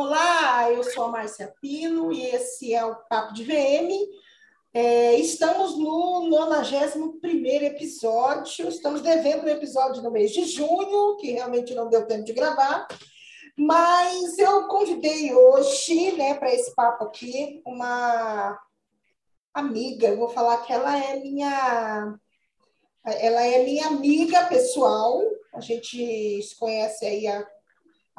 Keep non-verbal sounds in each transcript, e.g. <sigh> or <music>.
Olá, eu sou a Márcia Pino e esse é o Papo de VM. É, estamos no 91 episódio, estamos devendo um episódio no mês de junho, que realmente não deu tempo de gravar, mas eu convidei hoje, né, para esse papo aqui, uma amiga, eu vou falar que ela é minha ela é minha amiga pessoal, a gente se conhece aí há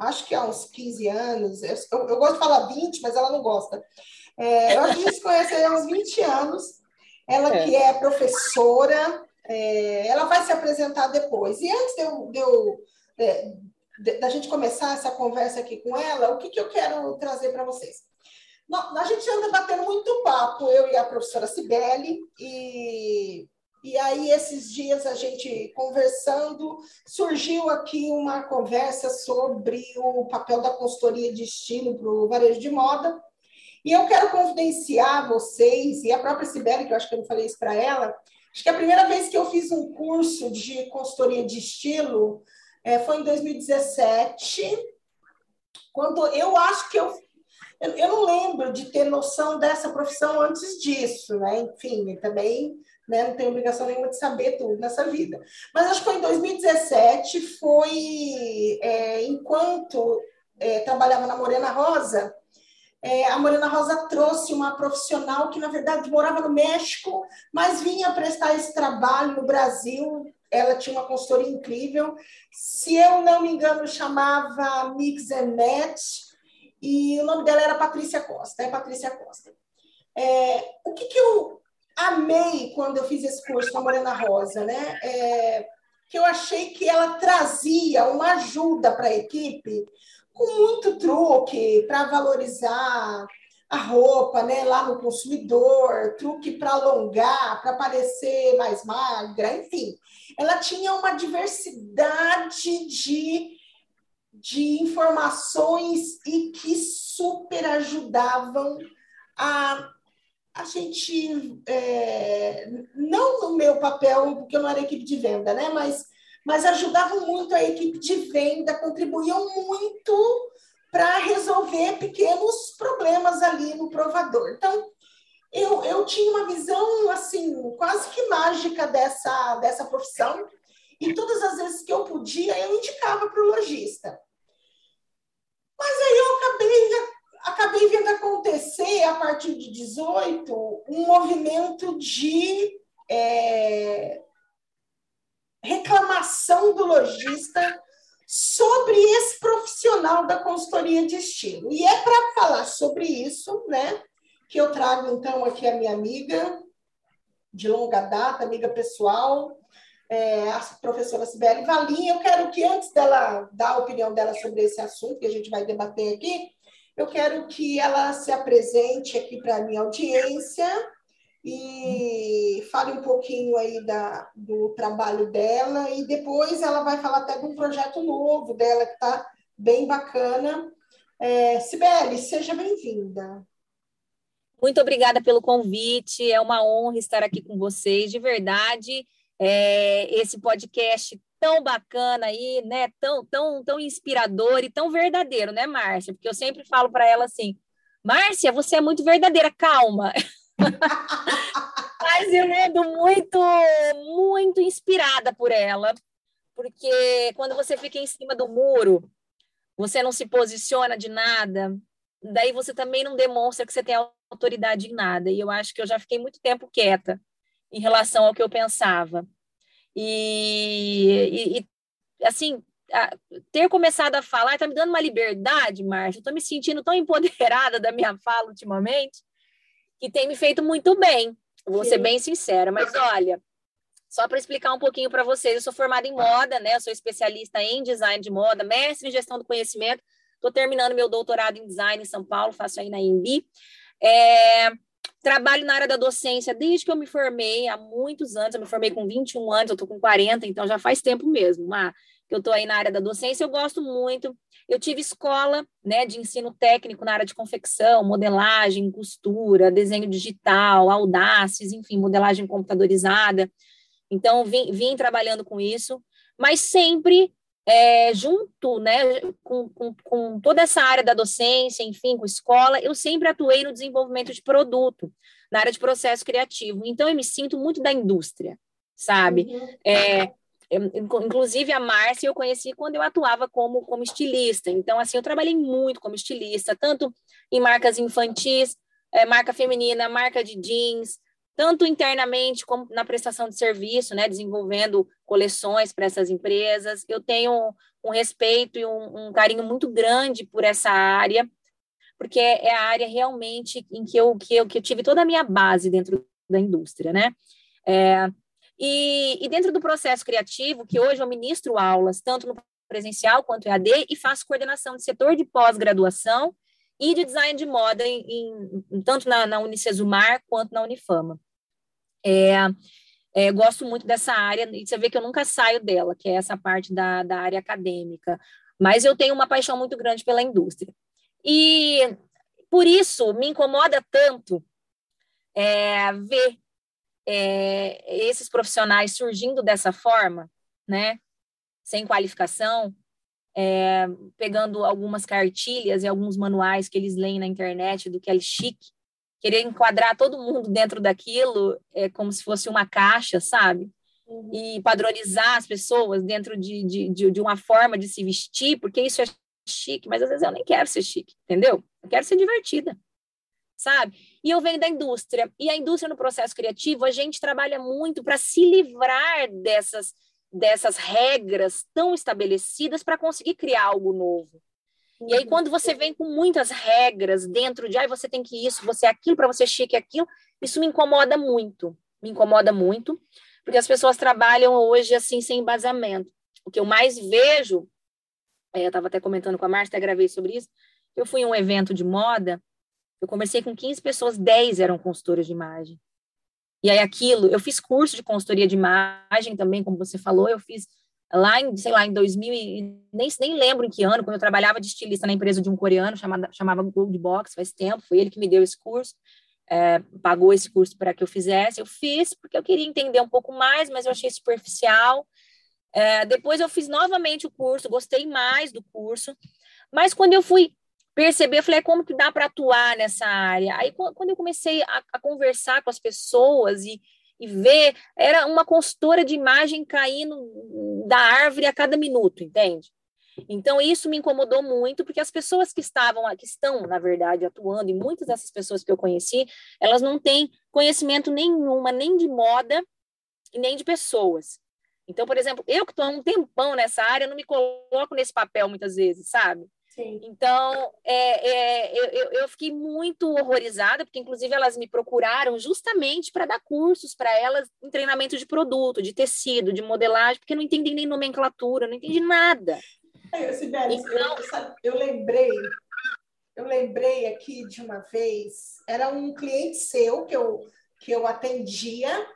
acho que há uns 15 anos, eu, eu, gosto de falar 20, mas ela não gosta. É, a gente se conhece há uns 20 anos, ela é. que é professora, é, ela vai se apresentar depois. E antes de eu, de eu é, da gente começar essa conversa aqui com ela, o que, que eu quero trazer para vocês? a gente anda batendo muito papo, eu e a professora Cibele, e e aí, esses dias, a gente conversando, surgiu aqui uma conversa sobre o papel da consultoria de estilo para o varejo de moda. E eu quero confidenciar vocês, e a própria Sibeli, que eu acho que eu não falei isso para ela, acho que a primeira vez que eu fiz um curso de consultoria de estilo é, foi em 2017, quando eu acho que eu eu, não lembro de ter noção dessa profissão antes disso, né? Enfim, também né? não tenho obrigação nenhuma de saber tudo nessa vida. Mas acho que foi em 2017, foi é, enquanto é, trabalhava na Morena Rosa, é, a Morena Rosa trouxe uma profissional que, na verdade, morava no México, mas vinha prestar esse trabalho no Brasil. Ela tinha uma consultoria incrível. Se eu não me engano, chamava Mix and Match e o nome dela era Patrícia Costa, é Patrícia Costa. É, o que, que eu amei quando eu fiz esse curso com a Morena Rosa, né? É, que eu achei que ela trazia uma ajuda para a equipe com muito truque para valorizar a roupa, né, lá no consumidor, truque para alongar, para parecer mais magra, enfim. Ela tinha uma diversidade de de informações e que super ajudavam a a gente, é, não no meu papel, porque eu não era equipe de venda, né? mas, mas ajudavam muito a equipe de venda, contribuíam muito para resolver pequenos problemas ali no provador. Então, eu, eu tinha uma visão, assim, quase que mágica dessa, dessa profissão, e todas as vezes que eu podia, eu indicava para o lojista. Mas aí eu acabei, acabei vendo acontecer, a partir de 18, um movimento de é, reclamação do lojista sobre esse profissional da consultoria de estilo. E é para falar sobre isso, né, que eu trago então aqui a minha amiga de longa data, amiga pessoal, é, a professora Sibeli Valim. Eu quero que, antes dela dar a opinião dela sobre esse assunto que a gente vai debater aqui, eu quero que ela se apresente aqui para a minha audiência e fale um pouquinho aí da, do trabalho dela e depois ela vai falar até de um projeto novo dela que está bem bacana. É, Sibeli, seja bem-vinda. Muito obrigada pelo convite, é uma honra estar aqui com vocês, de verdade é, esse podcast tão bacana aí, né? Tão, tão, tão inspirador e tão verdadeiro, né, Márcia? Porque eu sempre falo para ela assim: Márcia, você é muito verdadeira, calma. Mas eu ando muito, muito inspirada por ela, porque quando você fica em cima do muro, você não se posiciona de nada, daí você também não demonstra que você tem autoridade em nada. E eu acho que eu já fiquei muito tempo quieta em relação ao que eu pensava. E, e, e assim, a, ter começado a falar está me dando uma liberdade, Márcia. Estou me sentindo tão empoderada da minha fala ultimamente que tem me feito muito bem. Vou Sim. ser bem sincera, mas olha, só para explicar um pouquinho para vocês, eu sou formada em moda, né? Eu sou especialista em design de moda, mestre em gestão do conhecimento. Estou terminando meu doutorado em design em São Paulo, faço aí na IMB. É, Trabalho na área da docência desde que eu me formei, há muitos anos. Eu me formei com 21 anos, eu estou com 40, então já faz tempo mesmo, Má, que eu estou aí na área da docência. Eu gosto muito. Eu tive escola né, de ensino técnico na área de confecção, modelagem, costura, desenho digital, audaces, enfim, modelagem computadorizada. Então, vim, vim trabalhando com isso, mas sempre é, junto né, com, com, com, toda essa área da docência, enfim, com escola, eu sempre atuei no desenvolvimento de produto, na área de processo criativo. Então, eu me sinto muito da indústria, sabe? Uhum. É, inclusive, a Márcia eu conheci quando eu atuava como, como estilista. Então, assim, eu trabalhei muito como estilista, tanto em marcas infantis, é, marca feminina, marca de jeans, tanto internamente como na prestação de serviço, né, desenvolvendo coleções para essas empresas. Eu tenho um respeito e um, um, carinho muito grande por essa área, porque é a área realmente em que eu, que eu, que eu tive toda a minha base dentro da indústria, né? É, e, e dentro do processo criativo, que hoje eu ministro aulas, tanto no presencial quanto EAD, e faço coordenação de setor de pós-graduação e de design de moda, em, em, tanto na, na Unicesumar quanto na Unifama. É, é, gosto muito dessa área, e você vê que eu nunca saio dela, que é essa parte da, da área acadêmica, mas eu tenho uma paixão muito grande pela indústria. E por isso me incomoda tanto é, ver é, esses profissionais surgindo dessa forma, né, sem qualificação, é, pegando algumas cartilhas e alguns manuais que eles leem na internet do que é chique, querer enquadrar todo mundo dentro daquilo é como se fosse uma caixa, sabe? Uhum. E padronizar as pessoas dentro de, de, de, de, uma forma de se vestir, porque isso é chique, mas às vezes eu nem quero ser chique, entendeu? Eu quero ser divertida, sabe? E eu venho da indústria, e a indústria no processo criativo, a gente trabalha muito para se livrar dessas dessas regras tão estabelecidas para conseguir criar algo novo. E aí, quando você vem com muitas regras dentro de, ah, você tem que isso, você é aquilo, para você chique aquilo, isso me incomoda muito. Me incomoda muito, porque as pessoas trabalham hoje assim, sem embasamento. O que eu mais vejo, é, eu estava até comentando com a Márcia, até gravei sobre isso, eu fui em um evento de moda, eu conversei com 15 pessoas, 10 eram consultoras de imagem. E aí aquilo, eu fiz curso de consultoria de imagem também, como você falou, eu fiz lá em, sei lá, em 2000 e nem, nem lembro em que ano, quando eu trabalhava de estilista na empresa de um coreano, chamada, chamava Gold Box, faz tempo, foi ele que me deu esse curso, é, pagou esse curso para que eu fizesse, eu fiz porque eu queria entender um pouco mais, mas eu achei superficial, é, depois eu fiz novamente o curso, gostei mais do curso, mas quando eu fui perceber, falei, é, como que dá para atuar nessa área? Aí, quando eu comecei a, a conversar com as pessoas e, e ver, era uma consultora de imagem caindo da árvore a cada minuto, entende? Então, isso me incomodou muito, porque as pessoas que estavam, que estão, na verdade, atuando, e muitas dessas pessoas que eu conheci, elas não têm conhecimento nenhuma, nem de moda nem de pessoas. Então, por exemplo, eu que estou há um tempão nessa área, não me coloco nesse papel muitas vezes, sabe? Sim. Então, é, é, eu, eu fiquei muito horrorizada, porque inclusive elas me procuraram justamente para dar cursos para elas em treinamento de produto, de tecido, de modelagem, porque não entendem nem nomenclatura, não entendem nada. É, Sibeli, então, eu, eu lembrei, eu lembrei aqui de uma vez, era um cliente seu que eu, que eu atendia,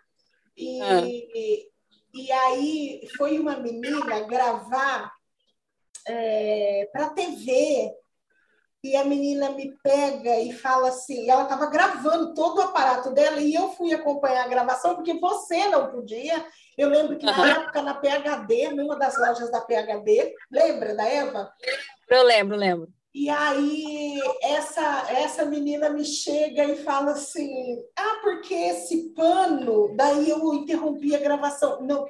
e, ah. e, e aí foi uma menina gravar é, para TV e a menina me pega e fala assim, ela estava gravando todo o aparato dela e eu fui acompanhar a gravação porque você não podia. Eu lembro que na uhum. época na PHD, numa das lojas da PHD, lembra da Eva? Eu lembro, lembro. E aí essa essa menina me chega e fala assim: "Ah, porque esse pano?" Daí eu interrompi a gravação. Não,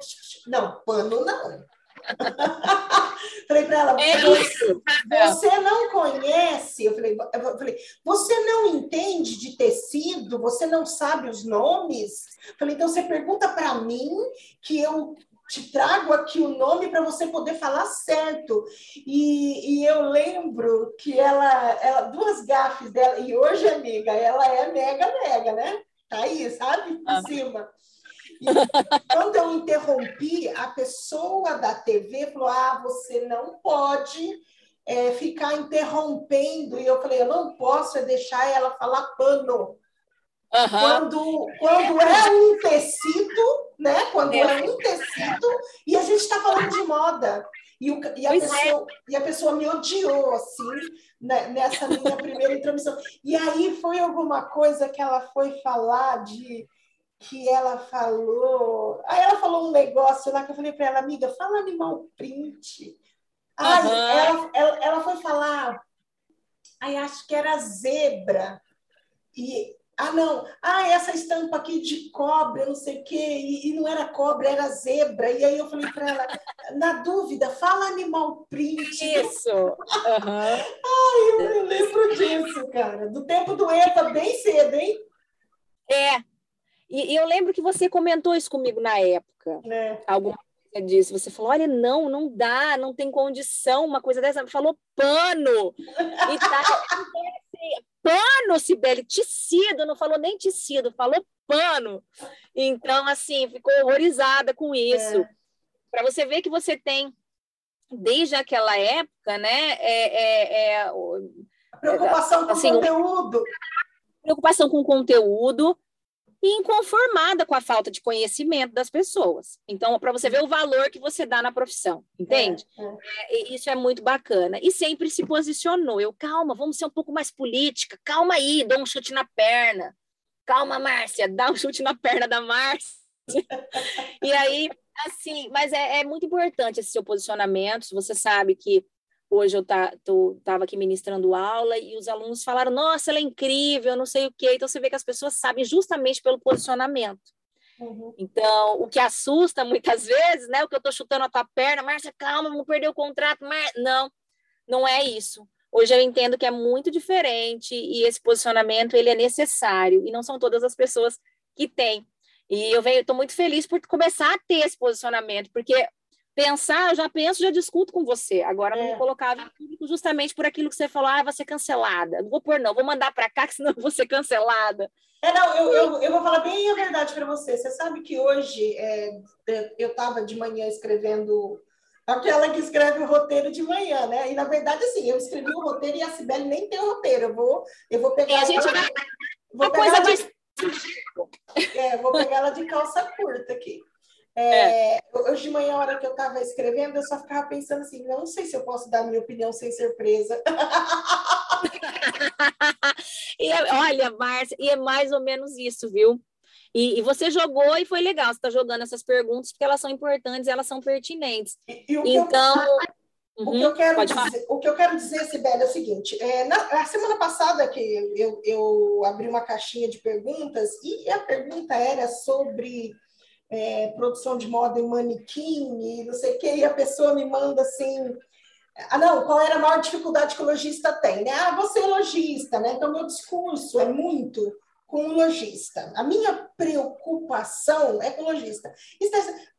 não, pano não. <laughs> falei para ela, é você, você não conhece, eu falei, eu falei, você não entende de tecido, você não sabe os nomes? falei, então você pergunta para mim que eu te trago aqui o nome para você poder falar certo. E, e, eu lembro que ela, ela, duas gafes dela, e hoje, amiga, ela é mega, mega, né? Tá aí, sabe? Em ah. cima. Quando eu interrompi, a pessoa da TV falou: Ah, você não pode é, ficar interrompendo. E eu falei: Eu não posso é deixar ela falar pano. Uhum. Quando, quando é um tecido, né? Quando é, um tecido, e a gente está falando de moda. E, o, e, a é. pessoa, é. e a pessoa me odiou, assim, né, nessa minha primeira introdução. E aí foi alguma coisa que ela foi falar de que ela falou. Aí ela falou um negócio lá que eu falei para ela, amiga, fala animal print. Ai, uhum. ela, ela, ela foi falar, ai, acho que era zebra. E ah, não, ah, essa estampa aqui de cobra, não sei o quê, e, e não era cobra, era zebra. E aí eu falei para ela, na dúvida, fala animal print. Isso. Uhum. Ai, eu, eu lembro disso, cara. Do tempo do EVA, bem cedo, hein? É. E, e eu lembro que você comentou isso comigo na época. É. Alguma coisa disso. Você falou: olha, não, não dá, não tem condição, uma coisa dessa. Falou pano. E tal. <laughs> pano, Sibeli, tecido, não falou nem tecido, falou pano. Então, assim, ficou horrorizada com isso. É. Para você ver que você tem, desde aquela época, né? É, é, é preocupação com assim, conteúdo. Preocupação com conteúdo e inconformada com a falta de conhecimento das pessoas. Então, para você ver o valor que você dá na profissão, entende? É, é. É, isso é muito bacana. E sempre se posicionou. Eu, calma, vamos ser um pouco mais política. Calma aí, dá um chute na perna. Calma, Márcia, dá um chute na perna da Márcia. <laughs> e aí, assim, mas é, é muito importante esse seu posicionamento. Você sabe que Hoje eu estava aqui ministrando aula e os alunos falaram: Nossa, ela é incrível, não sei o quê. Então você vê que as pessoas sabem justamente pelo posicionamento. Uhum. Então, o que assusta muitas <laughs> vezes, né? O que eu estou chutando a tua perna, Márcia, calma, vamos perder o contrato. Mar... Não, não é isso. Hoje eu entendo que é muito diferente e esse posicionamento ele é necessário e não são todas as pessoas que têm. E eu estou muito feliz por começar a ter esse posicionamento, porque pensar, eu já penso, já discuto com você. Agora, é. não me colocava em público justamente por aquilo que você falou, ah, vai ser cancelada. Não vou pôr, não, vou mandar para cá, que senão eu vou ser cancelada. É, não, eu, eu, eu vou falar bem a verdade para você. Você sabe que hoje é, eu estava de manhã escrevendo aquela que escreve o roteiro de manhã, né? E na verdade, assim, eu escrevi o roteiro e a Sibeli nem tem o roteiro. Eu vou, eu vou pegar. E a gente vai. Vou pegar coisa de... mais. É, vou pegar ela de calça curta aqui. É, é. Hoje de manhã, a hora que eu estava escrevendo, eu só ficava pensando assim: não sei se eu posso dar minha opinião sem ser presa. <laughs> e, é, olha, Márcia, e é mais ou menos isso, viu? E, e, você jogou e foi legal. Você está jogando essas perguntas porque elas são importantes, elas são pertinentes. E, e então. Eu, uhum, o, que eu quero dizer, o que eu quero dizer, Sibeli, é o seguinte: é, na semana passada que eu, eu abri uma caixinha de perguntas e a pergunta era sobre é, produção de moda em manequim, e não sei o que, e a pessoa me manda assim. Ah, não, qual era a maior dificuldade que o lojista tem? Né? Ah, você é lojista, né? Então, meu discurso é muito com o lojista. A minha preocupação é com o lojista.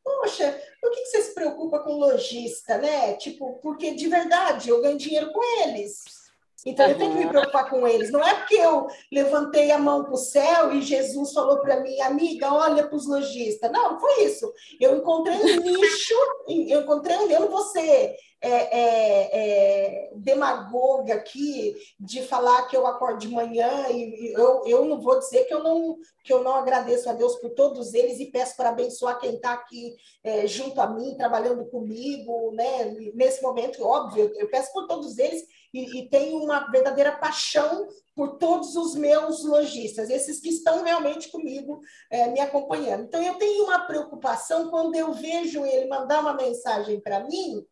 Poxa, por que você se preocupa com o lojista, né? Tipo, porque de verdade eu ganho dinheiro com eles. Então, eu tenho que me preocupar com eles. Não é porque eu levantei a mão para o céu e Jesus falou para mim, amiga, olha para os lojistas. Não, não foi isso. Eu encontrei um nicho, <laughs> eu encontrei um. Eu não vou ser é, é, é, demagoga aqui de falar que eu acordo de manhã e eu, eu não vou dizer que eu não que eu não agradeço a Deus por todos eles e peço para abençoar quem está aqui é, junto a mim, trabalhando comigo, né? Nesse momento, óbvio, eu peço por todos eles e, e tenho uma verdadeira paixão por todos os meus lojistas, esses que estão realmente comigo, é, me acompanhando. Então, eu tenho uma preocupação quando eu vejo ele mandar uma mensagem para mim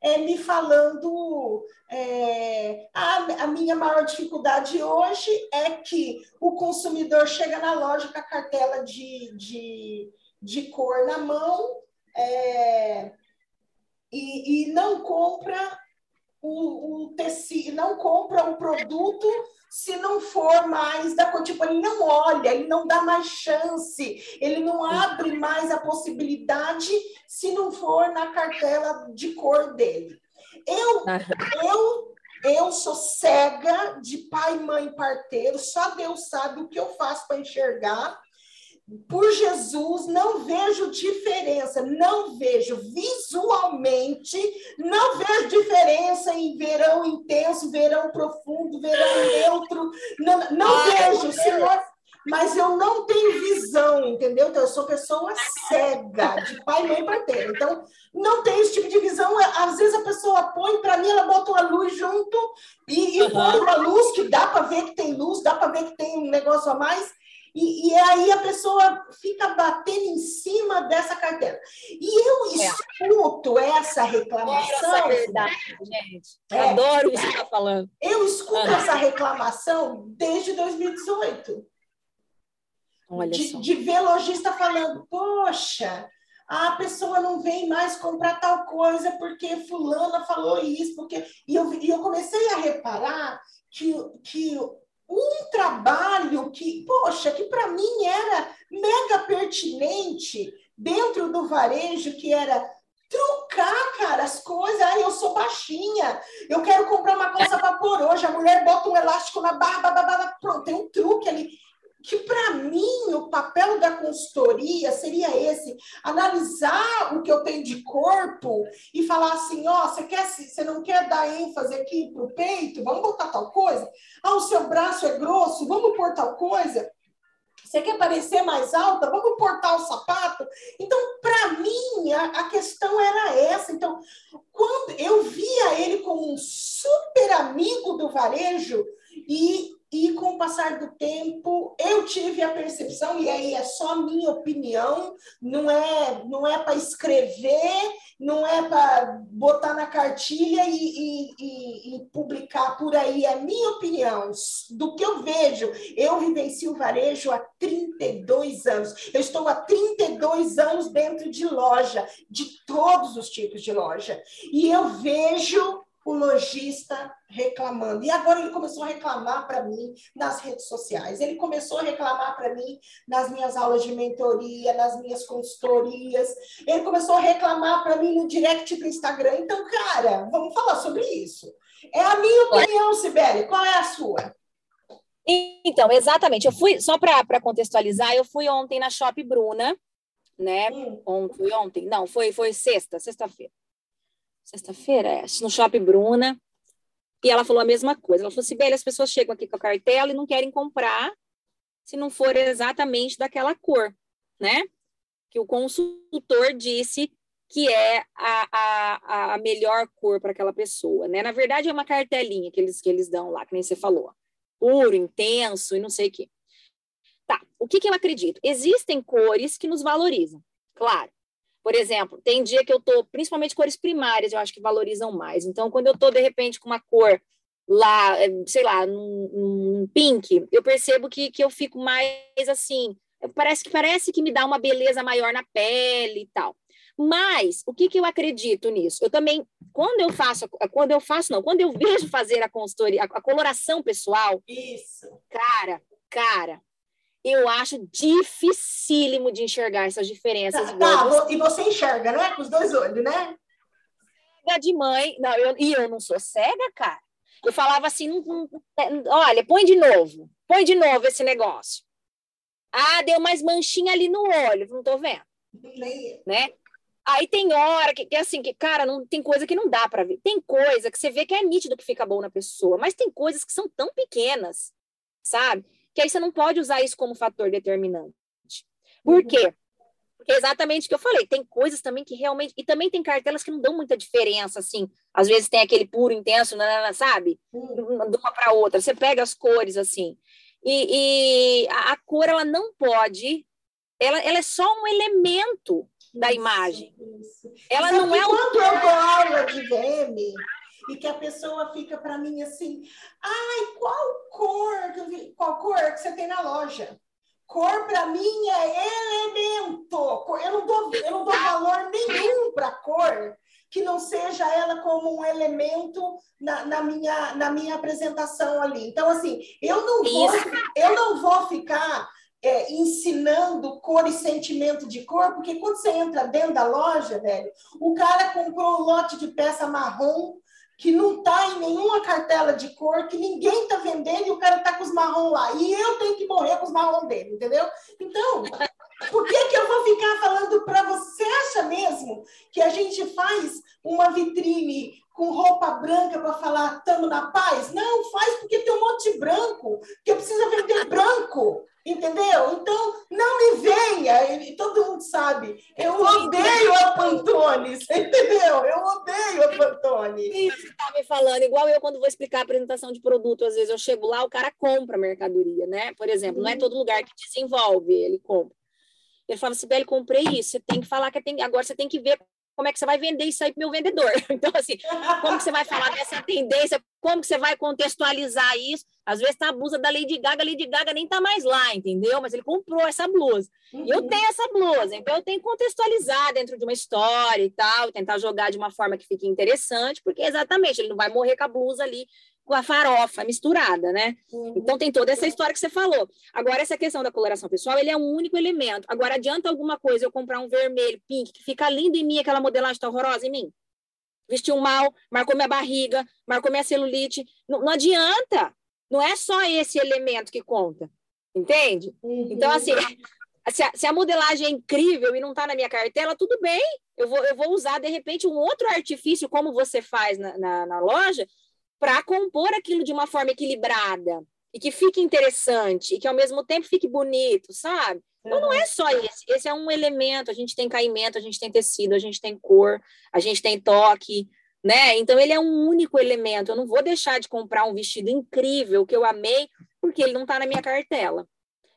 é, me falando é, a, a, minha maior dificuldade hoje é que o consumidor chega na loja com a cartela de, de, de cor na mão é, e, e não compra o, o tecido, não compra o produto se não for mais da cor. Tipo, ele não olha, ele não dá mais chance, ele não abre mais a possibilidade se não for na cartela de cor dele. Eu, eu, eu sou cega de pai, mãe, parteiro, só Deus sabe o que eu faço para enxergar por Jesus, não vejo diferença, não vejo visualmente, não vejo diferença em verão intenso, verão profundo, verão neutro, não, não vejo, Senhor, mas eu não tenho visão, entendeu? Então, eu sou pessoa cega, de pai, mãe, parteira. Então, não tem esse tipo de visão. Às vezes a pessoa põe, para mim, ela bota uma luz junto e, e põe uma luz que dá para ver que tem luz, dá para ver que tem um negócio a mais E, e aí a pessoa fica batendo em cima dessa cartela. E eu é. escuto é. essa reclamação. Essa verdade, gente. É, Adoro isso que está falando. Eu escuto ah. essa reclamação desde 2018. Olha de, só. de ver lojista falando, poxa, a pessoa não vem mais comprar tal coisa porque fulana falou isso, porque e eu, e eu comecei a reparar que, que um trabalho que, poxa, que para mim era mega pertinente dentro do varejo, que era trucar, cara, as coisas. Ai, eu sou baixinha, eu quero comprar uma calça vapor hoje. A mulher bota um elástico na barra, pronto, tem um truque ali que para mim o papel da consultoria seria esse, analisar o que eu tenho de corpo e falar assim, ó, oh, você quer você não quer dar ênfase aqui pro peito, vamos botar tal coisa? Ah, o seu braço é grosso, vamos pôr tal coisa? Você quer parecer mais alta? Vamos portar o sapato? Então, para mim, a, a, questão era essa. Então, quando eu via ele como um super amigo do varejo e e com o passar do tempo, eu tive a percepção, e aí é só minha opinião, não é, não é para escrever, não é para botar na cartilha e, e, e, e, publicar por aí, é minha opinião, do que eu vejo. Eu vivencio o varejo há 32 anos, eu estou há 32 anos dentro de loja, de todos os tipos de loja, e eu vejo o lojista reclamando. E agora ele começou a reclamar para mim nas redes sociais. Ele começou a reclamar para mim nas minhas aulas de mentoria, nas minhas consultorias. Ele começou a reclamar para mim no direct do Instagram. Então, cara, vamos falar sobre isso. É a minha opinião, Sibeli. Qual é a sua? Então, exatamente. Eu fui, só para contextualizar, eu fui ontem na Shop Bruna, né? Hum. Ontem, ontem, não, foi, foi sexta, sexta-feira sexta-feira, é, no Shopping Bruna, e ela falou a mesma coisa. Ela falou assim, Bela, as pessoas chegam aqui com a cartela e não querem comprar se não for exatamente daquela cor, né? Que o consultor disse que é a, a, a melhor cor para aquela pessoa, né? Na verdade, é uma cartelinha que eles, que eles dão lá, que nem você falou. Puro, intenso e não sei o quê. Tá, o que, que eu acredito? Existem cores que nos valorizam, claro. Por exemplo, tem dia que eu tô, principalmente cores primárias, eu acho que valorizam mais. Então, quando eu tô de repente com uma cor lá, eh, sei lá, num, num pink, eu percebo que, que eu fico mais assim, parece que parece que me dá uma beleza maior na pele e tal. Mas o que, que eu acredito nisso? Eu também, quando eu faço, quando eu faço, não, quando eu vejo fazer a consultoria, a, a coloração pessoal, isso, cara, cara, eu acho dificílimo de enxergar essas diferenças. Tá, tá, e você enxerga, né? Com os dois olhos, né? Cega de mãe. Não, eu, e eu não sou cega, cara. Eu falava assim: olha, põe de novo, põe de novo esse negócio. Ah, deu mais manchinha ali no olho, não tô vendo. Nem. Né? Aí tem hora que, que assim, que, cara, não tem coisa que não dá para ver. Tem coisa que você vê que é nítido que fica bom na pessoa, mas tem coisas que são tão pequenas, sabe? Que aí você não pode usar isso como fator determinante. Por uhum. quê? Porque é exatamente o que eu falei, tem coisas também que realmente. E também tem cartelas que não dão muita diferença, assim. Às vezes tem aquele puro intenso, sabe? Uhum. De uma para outra. Você pega as cores, assim. E, e a, a, cor, ela não pode. Ela, ela é só um elemento da imagem. Isso. Ela não é. Quando eu dou aula de VM, e que a pessoa fica para mim assim, ai, qual cor, qual cor que você tem na loja? Cor para mim é elemento. Eu não dou, eu não dou valor nenhum para cor que não seja ela como um elemento na, na, minha, na minha apresentação ali. Então, assim, eu não vou, eu não vou ficar é, ensinando cor e sentimento de cor, porque quando você entra dentro da loja, velho, o cara comprou um lote de peça marrom que não está em nenhuma cartela de cor, que ninguém está vendendo e o cara está com os marrom lá. E eu tenho que morrer com os marrom dele, entendeu? Então, por que, que eu vou ficar falando para você? Você acha mesmo que a gente faz uma vitrine com roupa branca para falar estamos na paz? Não, faz porque tem um monte de branco, que precisa vender branco. Entendeu? Então, não me venha, e todo mundo sabe, eu odeio a Pantone, <laughs> entendeu? Eu odeio a Pantone. Isso você está me falando, igual eu quando vou explicar a apresentação de produto, às vezes eu chego lá, o cara compra a mercadoria, né? Por exemplo, não é uhum. todo lugar que desenvolve, ele compra. Ele fala, Sibeli, comprei isso, você tem que falar que tem, agora você tem que ver como é que você vai vender isso aí para o meu vendedor. <laughs> Então, assim, como que você vai falar dessa tendência, como que você vai contextualizar isso? Às vezes tá a blusa da Lady Gaga, a Lady Gaga nem tá mais lá, entendeu? Mas ele comprou essa blusa. Uhum. E eu uhum. tenho essa blusa, então eu tenho que contextualizar dentro de uma história e tal, tentar jogar de uma forma que fique interessante, porque exatamente, ele não vai morrer com a blusa ali com a farofa misturada, né? Uhum. Então tem toda essa história que você falou. Agora, essa questão da coloração pessoal, ele é um único elemento. Agora, adianta alguma coisa eu comprar um vermelho, pink, que fica lindo em mim, aquela modelagem tá horrorosa em mim? Vestiu mal, marcou minha barriga, marcou minha celulite. Não, não adianta. Não é só esse elemento que conta. Entende? Uhum. Então, assim, <laughs> se a, se a, modelagem é incrível e não está na minha cartela, tudo bem. Eu vou, eu vou usar, de repente, um outro artifício, como você faz na, na, na loja, para compor aquilo de uma forma equilibrada e que fique interessante e que ao mesmo tempo fique bonito, sabe? Então não é só esse, esse é um elemento, a gente tem caimento, a gente tem tecido, a gente tem cor, a gente tem toque, né? Então ele é um único elemento. Eu não vou deixar de comprar um vestido incrível que eu amei porque ele não está na minha cartela.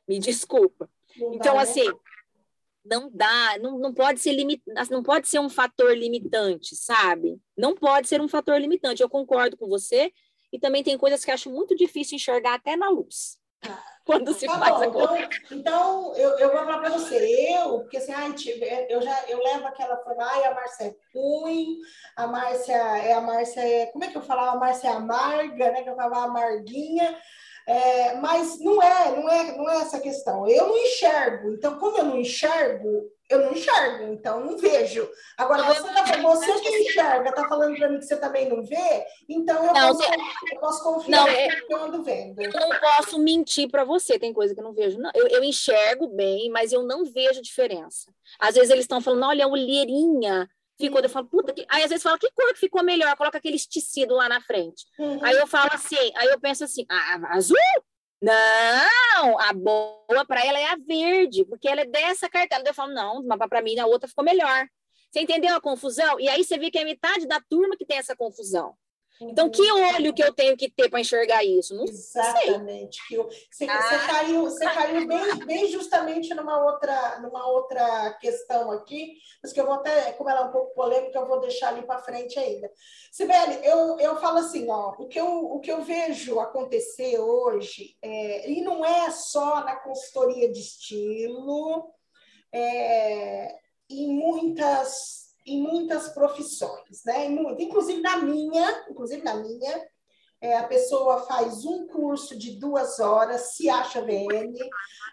Me desculpa. Então né? assim, não dá, não, não pode ser limit, não pode ser um fator limitante, sabe? Não pode ser um fator limitante. Eu concordo com você e também tem coisas que acho muito difícil enxergar até na luz. <laughs> Quando se tá faz bom, a então, então, eu, eu vou falar para você, eu, porque assim, ai, eu já eu levo aquela forma, ai, a Márcia é ruim, a Márcia é a Márcia é, como é que eu falava? A Márcia é amarga, né? Que eu falava amarguinha. É, mas não é, não é, não é essa questão. Eu não enxergo. Então, como eu não enxergo, eu não enxergo, então não vejo. Agora, você, tá, você que enxerga, está falando para mim que você também não vê, então eu, não, posso, eu posso confiar não, é, que eu ando vendo. Eu não posso mentir para você, tem coisa que eu não vejo. Não, eu, eu enxergo bem, mas eu não vejo diferença. Às vezes eles estão falando, olha, a olheirinha ficou. Eu falo, puta, que... aí às vezes fala, que cor que ficou melhor? Coloca aquele tecido lá na frente. Uhum. Aí eu falo assim, aí eu penso assim, ah, azul? Não, a boa para ela é a verde, porque ela é dessa cartela. Eu falo, não, mas para mim a outra ficou melhor. Você entendeu a confusão? E aí você vê que é metade da turma que tem essa confusão. Então, que olho que eu tenho que ter para enxergar isso? Não Exatamente. Sei. Você, ah. você caiu, você caiu bem, bem justamente numa outra, numa outra questão aqui, mas que eu vou até, como ela é um pouco polêmica, eu vou deixar ali para frente ainda. Sibeli, eu, eu falo assim, ó, o que eu, o que eu vejo acontecer hoje, é, e não é só na consultoria de estilo, é, em muitas em muitas profissões, né? Inclusive na minha, inclusive na minha, é, a pessoa faz um curso de duas horas, se acha VM,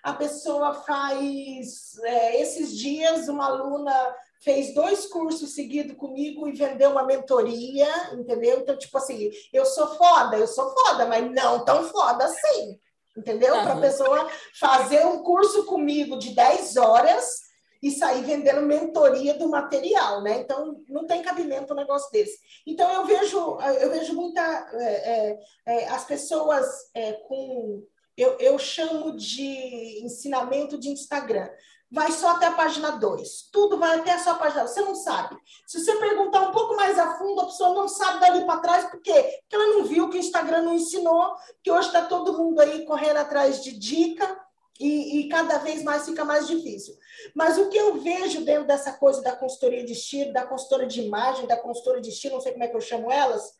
a pessoa faz é, esses dias uma aluna fez dois cursos seguidos comigo e vendeu uma mentoria, entendeu? Então, tipo assim, eu sou foda, eu sou foda, mas não tão foda assim, entendeu? Para a pessoa fazer um curso comigo de 10 horas e sair vendendo mentoria do material, né? Então não tem cabimento um negócio desse. Então eu vejo, eu vejo muita é, é, é, as pessoas é, com eu, eu chamo de ensinamento de Instagram. Vai só até a página 2. Tudo vai até a sua página. Você não sabe. Se você perguntar um pouco mais a fundo, a pessoa não sabe dali para trás, por quê? Porque ela não viu que o Instagram não ensinou, que hoje está todo mundo aí correndo atrás de dica, e, e, cada vez mais fica mais difícil. Mas o que eu vejo dentro dessa coisa da consultoria de estilo, da consultora de imagem, da consultora de estilo, não sei como é que eu chamo elas,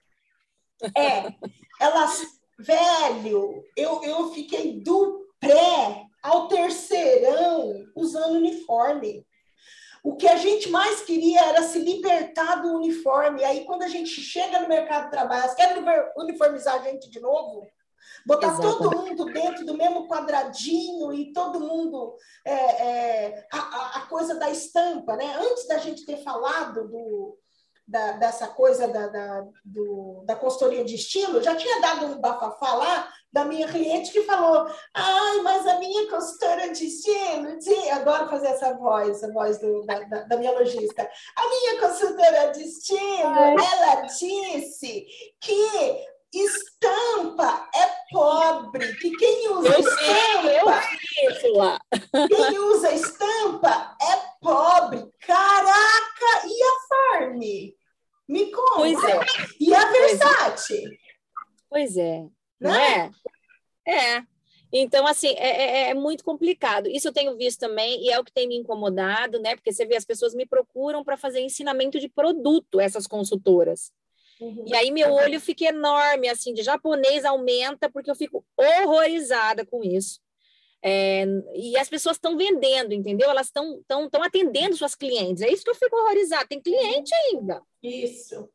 é, <laughs> elas, velho, eu, eu fiquei do pré ao terceirão usando uniforme. O que a gente mais queria era se libertar do uniforme. Aí, quando a gente chega no mercado de trabalho, elas querem uniformizar a gente de novo? Botar Exatamente. todo mundo dentro do mesmo quadradinho e todo mundo. É, é, a, a, coisa da estampa, né? Antes da gente ter falado do, da, dessa coisa da, da, do, da consultoria de estilo, já tinha dado um bafafá lá da minha cliente que falou: ai, mas a minha consultora de estilo, de... agora fazer essa voz, a voz do, da, da, da, minha lojista, a minha consultora de estilo, ai. ela disse que estampa é pobre, que quem usa eu estampa. Eu vi isso lá. Quem usa estampa é pobre. Caraca! E a Farm? Me conta. Pois é. E a é. Versace? Pois é. Não, né? é? É. Então, assim, é, é, é, muito complicado. Isso eu tenho visto também e é o que tem me incomodado, né? Porque você vê, as pessoas me procuram para fazer ensinamento de produto, essas consultoras. Uhum. E aí meu olho fica enorme, assim, de japonês aumenta, porque eu fico horrorizada com isso. É, e as pessoas estão vendendo, entendeu? Elas estão tão, tão atendendo suas clientes. É isso que eu fico horrorizada. Tem cliente ainda. Isso.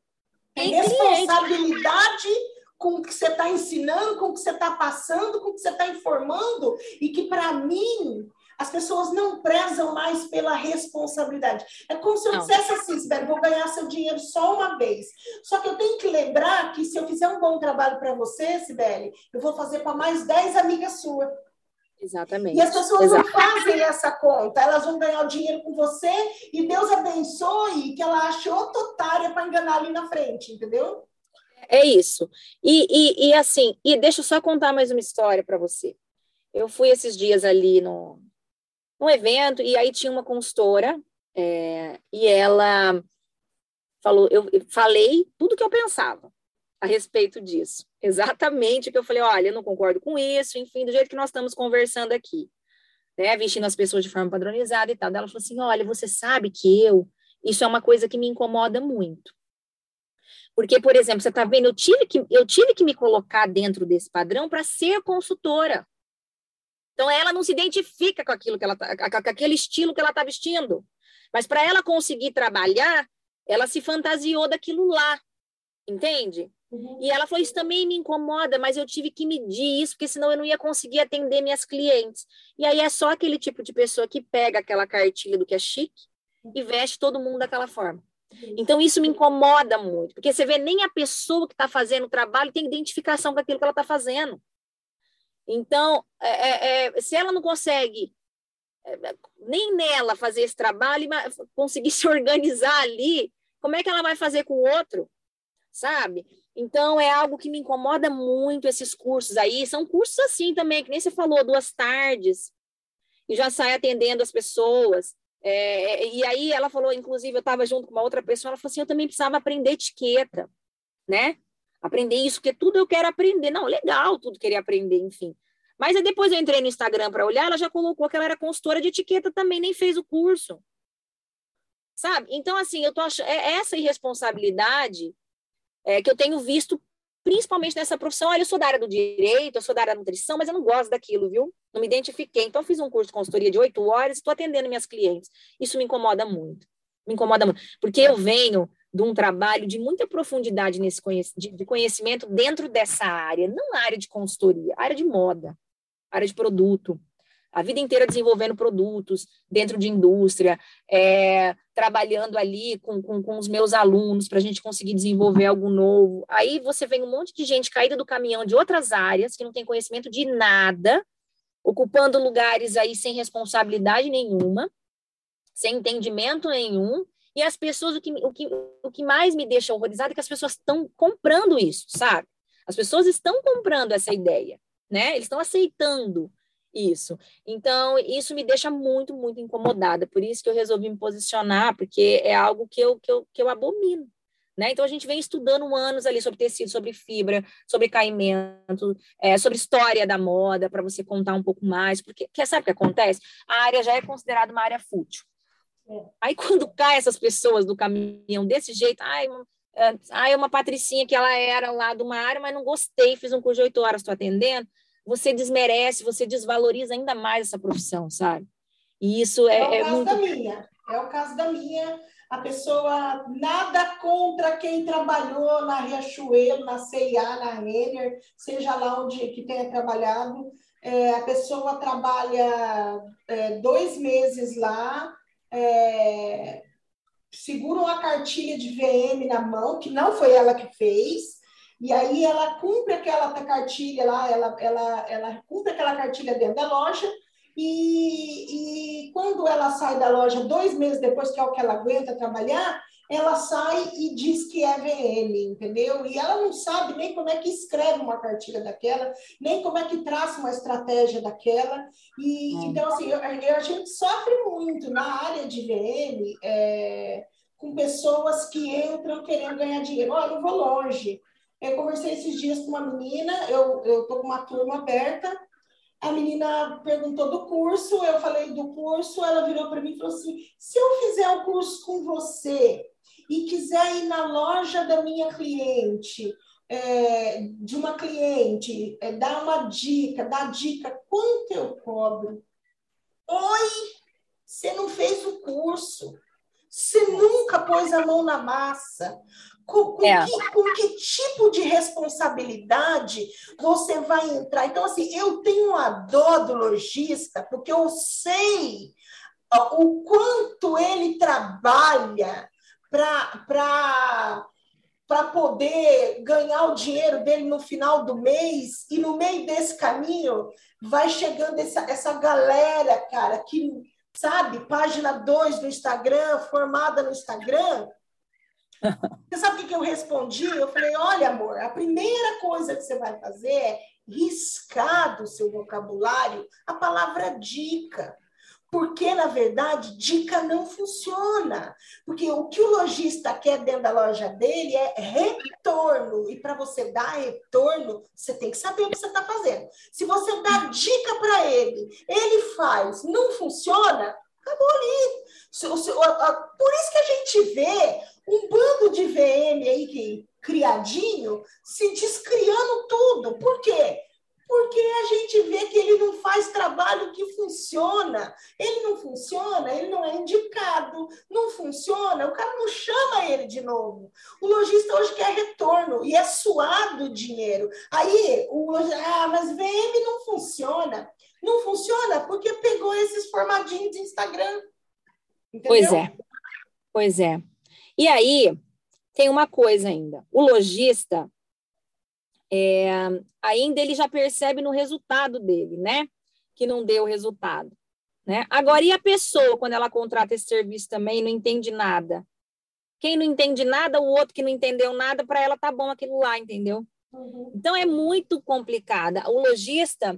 Tem responsabilidade com o que você está ensinando, com o que você está passando, com o que você está informando, e que, para mim, as pessoas não prezam mais pela responsabilidade. É como se eu não. dissesse assim, Sibeli, vou ganhar seu dinheiro só uma vez. Só que eu tenho que lembrar que se eu fizer um bom trabalho para você, Sibeli, eu vou fazer para mais 10 amigas suas. Exatamente. E as pessoas Exatamente. não fazem essa conta. Elas vão ganhar o dinheiro com você e Deus abençoe que ela ache outra otária para enganar ali na frente, entendeu? É isso. E, e, e assim, e deixa eu só contar mais uma história para você. Eu fui esses dias ali no, num evento e aí tinha uma consultora é, e ela falou, eu falei tudo que eu pensava a respeito disso. Exatamente o que eu falei, olha, eu não concordo com isso, enfim, do jeito que nós estamos conversando aqui, né, vestindo as pessoas de forma padronizada e tal. Ela falou assim, olha, você sabe que eu, isso é uma coisa que me incomoda muito. Porque, por exemplo, você está vendo, eu tive, que, eu tive que me colocar dentro desse padrão para ser consultora. Então, ela não se identifica com aquilo que ela tá, com aquele estilo que ela está vestindo. Mas para ela conseguir trabalhar, ela se fantasiou daquilo lá. Entende? Uhum. E ela falou: Isso também me incomoda, mas eu tive que medir isso, porque senão eu não ia conseguir atender minhas clientes. E aí é só aquele tipo de pessoa que pega aquela cartilha do que é chique e veste todo mundo daquela forma. Então, isso me incomoda muito, porque você vê, nem a pessoa que está fazendo o trabalho tem identificação com aquilo que ela está fazendo. Então, é, é, é, se ela não consegue é, é, nem nela fazer esse trabalho, conseguir <laughs> se organizar ali, como é que ela vai fazer com o outro? Sabe? Então, é algo que me incomoda muito esses cursos aí. São cursos assim também, que nem você falou, duas tardes, e já sai atendendo as pessoas. É, e aí ela falou, inclusive, eu estava junto com uma outra pessoa, ela falou assim, eu também precisava aprender etiqueta, né? Aprender isso, porque tudo eu quero aprender. Não, legal, tudo queria aprender, enfim. Mas aí depois eu entrei no Instagram para olhar, ela já colocou que ela era consultora de etiqueta também, nem fez o curso. Sabe? Então, assim, eu tô achando, é essa irresponsabilidade é, que eu tenho visto principalmente nessa profissão. Olha, eu sou da área do direito, eu sou da área da nutrição, mas eu não gosto daquilo, viu? Não me identifiquei. Então, eu fiz um curso de consultoria de oito horas estou atendendo minhas clientes. Isso me incomoda muito. Me incomoda muito. Porque eu venho de um trabalho de muita profundidade nesse de conhecimento dentro dessa área, não área de consultoria, área de moda, área de produto a vida inteira desenvolvendo produtos dentro de indústria, é, trabalhando ali com, com, com os meus alunos para a gente conseguir desenvolver algo novo. Aí você vem um monte de gente caída do caminhão de outras áreas que não tem conhecimento de nada, ocupando lugares aí sem responsabilidade nenhuma, sem entendimento nenhum, e as pessoas, o que, o que, o que mais me deixa horrorizada é que as pessoas estão comprando isso, sabe? As pessoas estão comprando essa ideia, né? Eles estão aceitando isso. Então, isso me deixa muito, muito incomodada. Por isso que eu resolvi me posicionar, porque é algo que eu, que eu, que eu abomino. Né? Então, a gente vem estudando anos ali sobre tecido, sobre fibra, sobre caimento, é, sobre história da moda, para você contar um pouco mais, porque quer sabe o que acontece? A área já é considerada uma área fútil. É. Aí, quando cai essas pessoas do caminhão desse jeito, ai, é, ai, uma patricinha que ela era lá de uma área, mas não gostei, fiz um curso de oito horas, estou atendendo, você desmerece, você desvaloriza ainda mais essa profissão, sabe? E isso é. É o é caso muito... da minha. É o caso da minha. A pessoa nada contra quem trabalhou na Riachuelo, na CIA, na Renner, seja lá onde que tenha trabalhado. É, a pessoa trabalha é, dois meses lá, é, segura uma cartilha de VM na mão, que não foi ela que fez, e aí ela cumpre aquela cartilha lá, ela, ela, ela cumpre aquela cartilha dentro da loja, e, e quando ela sai da loja, dois meses depois, que é o que ela aguenta trabalhar, ela sai e diz que é VM, entendeu? E ela não sabe nem como é que escreve uma cartilha daquela, nem como é que traça uma estratégia daquela. E hum. então, assim, eu, eu, a gente sofre muito na área de VM é, com pessoas que entram querendo ganhar dinheiro. Olha, eu vou longe. Eu conversei esses dias com uma menina, eu estou com uma turma aberta, a menina perguntou do curso, eu falei do curso, ela virou para mim e falou assim: se eu fizer o curso com você e quiser ir na loja da minha cliente, é, de uma cliente, é, dar uma dica, dar dica, quanto eu cobro? Oi, você não fez o curso, você nunca pôs a mão na massa. Com, com, é. que, com, que, tipo de responsabilidade você vai entrar? Então, assim, eu tenho a dó do lojista, porque eu sei o quanto ele trabalha para para poder ganhar o dinheiro dele no final do mês, e no meio desse caminho vai chegando essa, essa galera, cara, que, sabe, página 2 do Instagram, formada no Instagram. <laughs> Você sabe o que eu respondi? Eu falei: olha, amor, a primeira coisa que você vai fazer é riscar do seu vocabulário a palavra dica. Porque, na verdade, dica não funciona. Porque o que o lojista quer dentro da loja dele é retorno. E para você dar retorno, você tem que saber o que você está fazendo. Se você dá dica para ele, ele faz, não funciona, acabou ali. Por isso que a gente vê um bando de VM aí que, criadinho se descriando tudo. Por quê? Porque a gente vê que ele não faz trabalho que funciona. Ele não funciona, ele não é indicado, não funciona, o cara não chama ele de novo. O lojista hoje quer retorno e é suado o dinheiro. Aí, o ah, mas VM não funciona. Não funciona porque pegou esses formadinhos de Instagram. Entendeu? Pois é. Pois é. E aí, tem uma coisa ainda. O lojista, é, ainda ele já percebe no resultado dele, né? Que não deu resultado. Né? Agora, e a pessoa, quando ela contrata esse serviço também, não entende nada? Quem não entende nada, o outro que não entendeu nada, para ela tá bom aquilo lá, entendeu? Uhum. Então, é muito complicada. O lojista,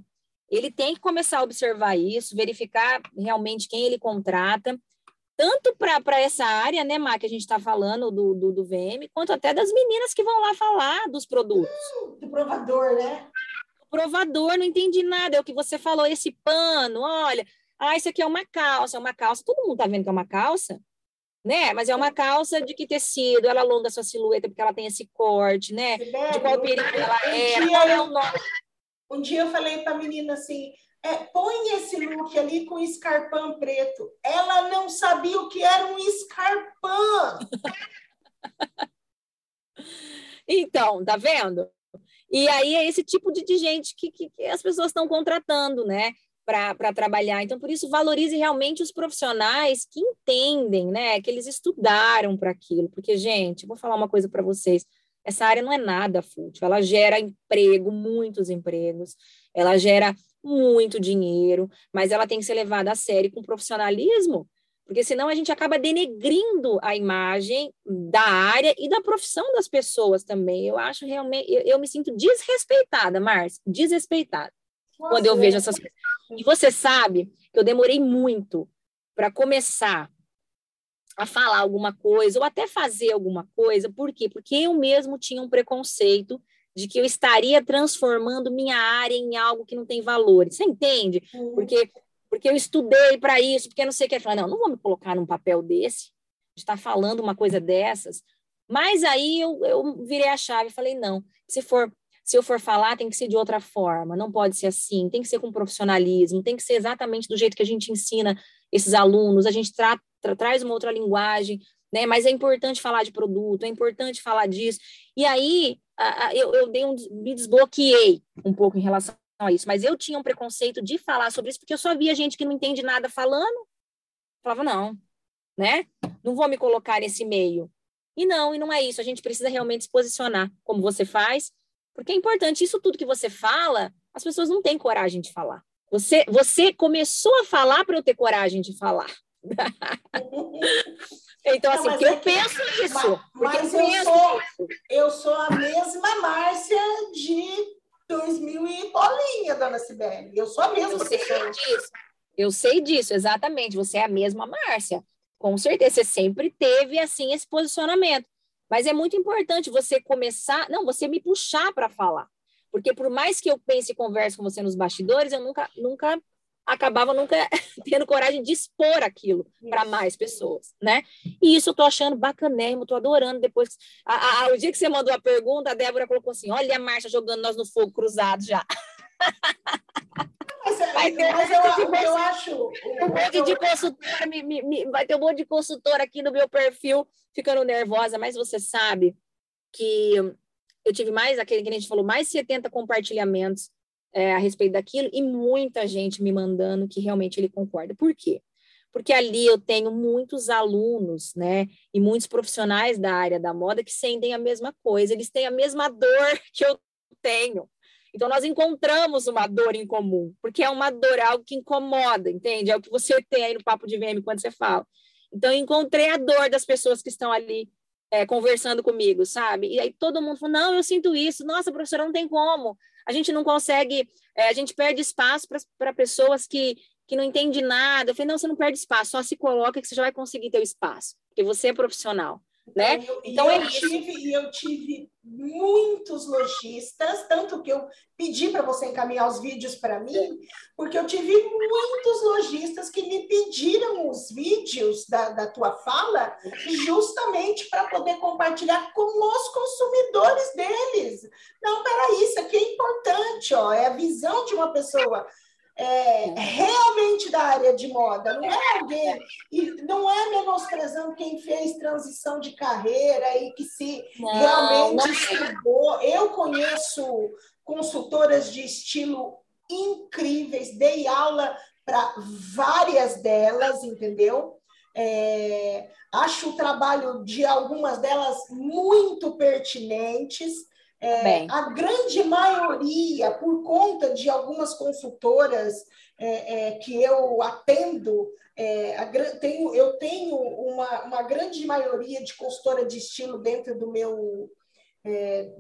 ele tem que começar a observar isso, verificar realmente quem ele contrata, tanto para essa área, né, Má, que a gente está falando do, do, do, VM, quanto até das meninas que vão lá falar dos produtos. do provador, né? O provador, não entendi nada, é o que você falou, esse pano, olha, ah, isso aqui é uma calça, é uma calça, todo mundo está vendo que é uma calça, né? Mas é uma calça de que tecido, ela alonga a sua silhueta porque ela tem esse corte, né? De qual período ela é, qual é o nome. Um dia eu falei para a menina assim, é, põe esse look ali com escarpão preto. Ela não sabia o que era um escarpão. <laughs> então, tá vendo? E aí é esse tipo de, gente que, que, que as pessoas estão contratando, né? Para trabalhar. Então, por isso, valorize realmente os profissionais que entendem, né? Que eles estudaram para aquilo. Porque, gente, vou falar uma coisa para vocês. Essa área não é nada fútil, ela gera emprego, muitos empregos, ela gera muito dinheiro, mas ela tem que ser levada a sério com profissionalismo, porque senão a gente acaba denegrindo a imagem da área e da profissão das pessoas também. Eu acho realmente, eu, eu me sinto desrespeitada, Márcia, desrespeitada, Nossa, quando eu vejo essas coisas. E você sabe que eu demorei muito para começar a falar alguma coisa ou até fazer alguma coisa, por quê? Porque eu mesmo tinha um preconceito de que eu estaria transformando minha área em algo que não tem valor. Você entende? Porque porque eu estudei para isso, porque não sei o que. Eu não, não vou me colocar num papel desse, de estar falando uma coisa dessas. Mas aí eu, eu virei a chave e falei, não, se for se eu for falar, tem que ser de outra forma, não pode ser assim, tem que ser com profissionalismo, tem que ser exatamente do jeito que a gente ensina esses alunos, a gente tra tra traz uma outra linguagem, né? Mas é importante falar de produto, é importante falar disso. E aí eu, eu dei um, me desbloqueei um pouco em relação a isso, mas eu tinha um preconceito de falar sobre isso, porque eu só via gente que não entende nada falando. Falava, não, né? Não vou me colocar nesse meio. E não, e não é isso. A gente precisa realmente se posicionar como você faz, porque é importante. Isso tudo que você fala, as pessoas não têm coragem de falar. Você, você começou a falar para eu ter coragem de falar. <laughs> Então, assim, não, eu é penso nisso. Mas, mas eu, eu, sou, eu sou a mesma Márcia de 2000 e bolinha, dona Sibeli. Eu sou a mesma eu sei disso. Eu sei disso, exatamente. Você é a mesma Márcia. Com certeza, você sempre teve, assim, esse posicionamento. Mas é muito importante você começar, não, você me puxar para falar. Porque por mais que eu pense e converse com você nos bastidores, eu nunca, nunca acabava nunca <laughs> tendo coragem de expor aquilo para mais pessoas, né? E isso eu tô achando bacanérrimo, tô adorando. Depois, a, a, o dia que você mandou a pergunta, a Débora colocou assim: olha a Marcha jogando nós no fogo cruzado já. Mas, vai ter eu, eu, eu acho. Um monte de consultora, me, me, me, vai ter um monte de consultora aqui no meu perfil ficando nervosa, mas você sabe que eu tive mais, aquele que a gente falou, mais 70 compartilhamentos é, a respeito daquilo e muita gente me mandando que realmente ele concorda. Por quê? Porque ali eu tenho muitos alunos, né, e muitos profissionais da área da moda que sentem a mesma coisa, eles têm a mesma dor <laughs> que eu tenho. Então, nós encontramos uma dor em comum, porque é uma dor, é algo que incomoda, entende? É o que você tem aí no Papo de VM quando você fala. Então, eu encontrei a dor das pessoas que estão ali é, conversando comigo, sabe? E aí todo mundo falou: não, eu sinto isso, nossa, professora, não tem como a gente não consegue, é, a gente perde espaço para pessoas que, que não entendem nada. Eu falei, não, você não perde espaço, só se coloca que você já vai conseguir ter o espaço, porque você é profissional. Né? Eu, então, eu, tive, eu tive muitos lojistas, tanto que eu pedi para você encaminhar os vídeos para mim, porque eu tive muitos lojistas que me pediram os vídeos da, da tua fala justamente para poder compartilhar com os consumidores deles. Não, peraí, isso aqui é importante, ó, é a visão de uma pessoa é, realmente da área de moda, não é alguém, e não é menosprezando quem fez transição de carreira e que se não, realmente não. estudou. Eu conheço consultoras de estilo incríveis, dei aula para várias delas, entendeu? É, acho o trabalho de algumas delas muito pertinentes. É, a grande maioria, por conta de algumas consultoras é, é, que eu atendo, é, a, tenho, eu tenho uma, uma grande maioria de consultora de estilo dentro do meu é,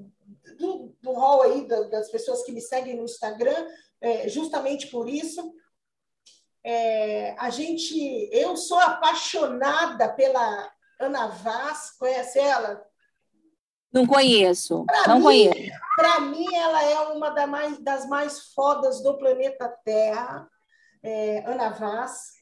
do, do hall aí das pessoas que me seguem no Instagram, é, justamente por isso. a gente, eu sou apaixonada pela Ana Vaz, conhece ela? Não conheço, pra não mim, conheço. Para mim, ela é uma das mais, das mais fodas do planeta Terra, é, Ana Vaz.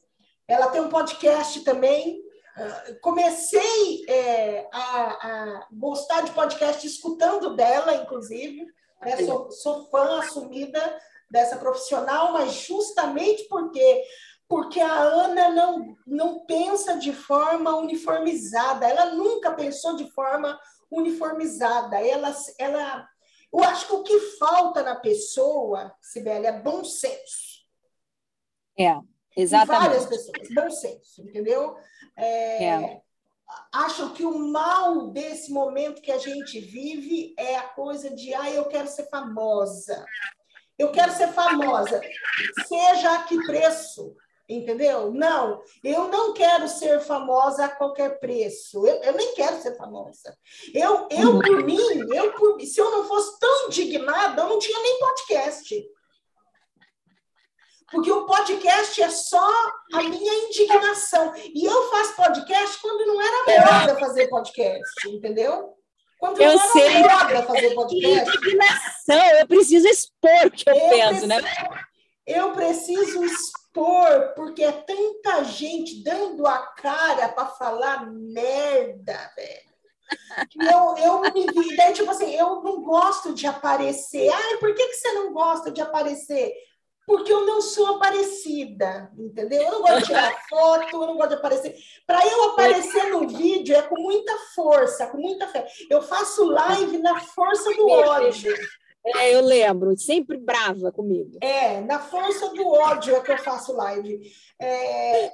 Ela tem um podcast também. Ah, comecei é, a, a, gostar de podcast escutando dela, inclusive. Né? Sou, sou fã assumida dessa profissional, mas justamente porque porque a Ana não, não pensa de forma uniformizada, ela nunca pensou de forma uniformizada. Ela, ela, eu acho que o que falta na pessoa, Sibeli, é bom senso. É, exatamente. várias pessoas, bom senso, entendeu? É, é. Acho que o mal desse momento que a gente vive é a coisa de, ah, eu quero ser famosa. Eu quero ser famosa, seja a que preço entendeu? Não, eu não quero ser famosa a qualquer preço. Eu, eu nem quero ser famosa. Eu, eu uhum. por mim, eu por, se eu não fosse tão indignada, eu não tinha nem podcast. Porque o podcast é só a minha indignação. E eu faço podcast quando não era moda fazer podcast, entendeu? Quando eu não sei. era moda fazer podcast. Indignação, eu preciso expor o que eu, eu penso, né? preciso, né? Eu preciso expor porque é tanta gente dando a cara para falar merda, velho. Eu, eu me vi, daí, tipo assim, eu não gosto de aparecer. Ai, por que, que você não gosta de aparecer? Porque eu não sou aparecida, entendeu? Eu não gosto de tirar <laughs> foto, eu não gosto de aparecer. Para eu aparecer no vídeo é com muita força, com muita fé. Eu faço live na força do ódio. É, eu lembro, sempre brava comigo. É, na força do ódio é que eu faço live. É,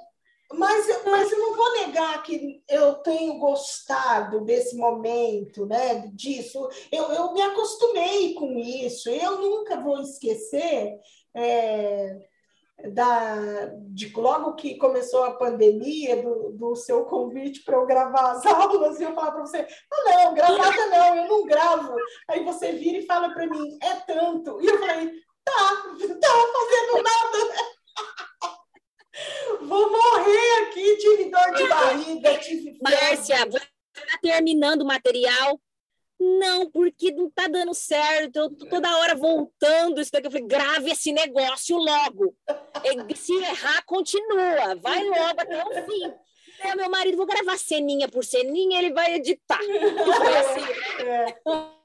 mas, mas eu não vou negar que eu tenho gostado desse momento, né? Disso. Eu, eu me acostumei com isso. Eu nunca vou esquecer. É, da, de logo que começou a pandemia, do, do seu convite para eu gravar as <laughs> aulas, e eu falar para você, ah, não, gravada não, eu não gravo. Aí você vira e fala para mim, é tanto. E eu falei, tá, não tá fazendo nada. <laughs> Vou morrer aqui, tive dor de barriga, tive Márcia, você está terminando o material. Não, porque não tá dando certo. Eu tô toda hora voltando isso daqui. Eu falei, grave esse negócio logo. Se errar, continua. Vai logo até o fim. É, meu marido, vou gravar ceninha por ceninha, ele vai editar. Foi assim.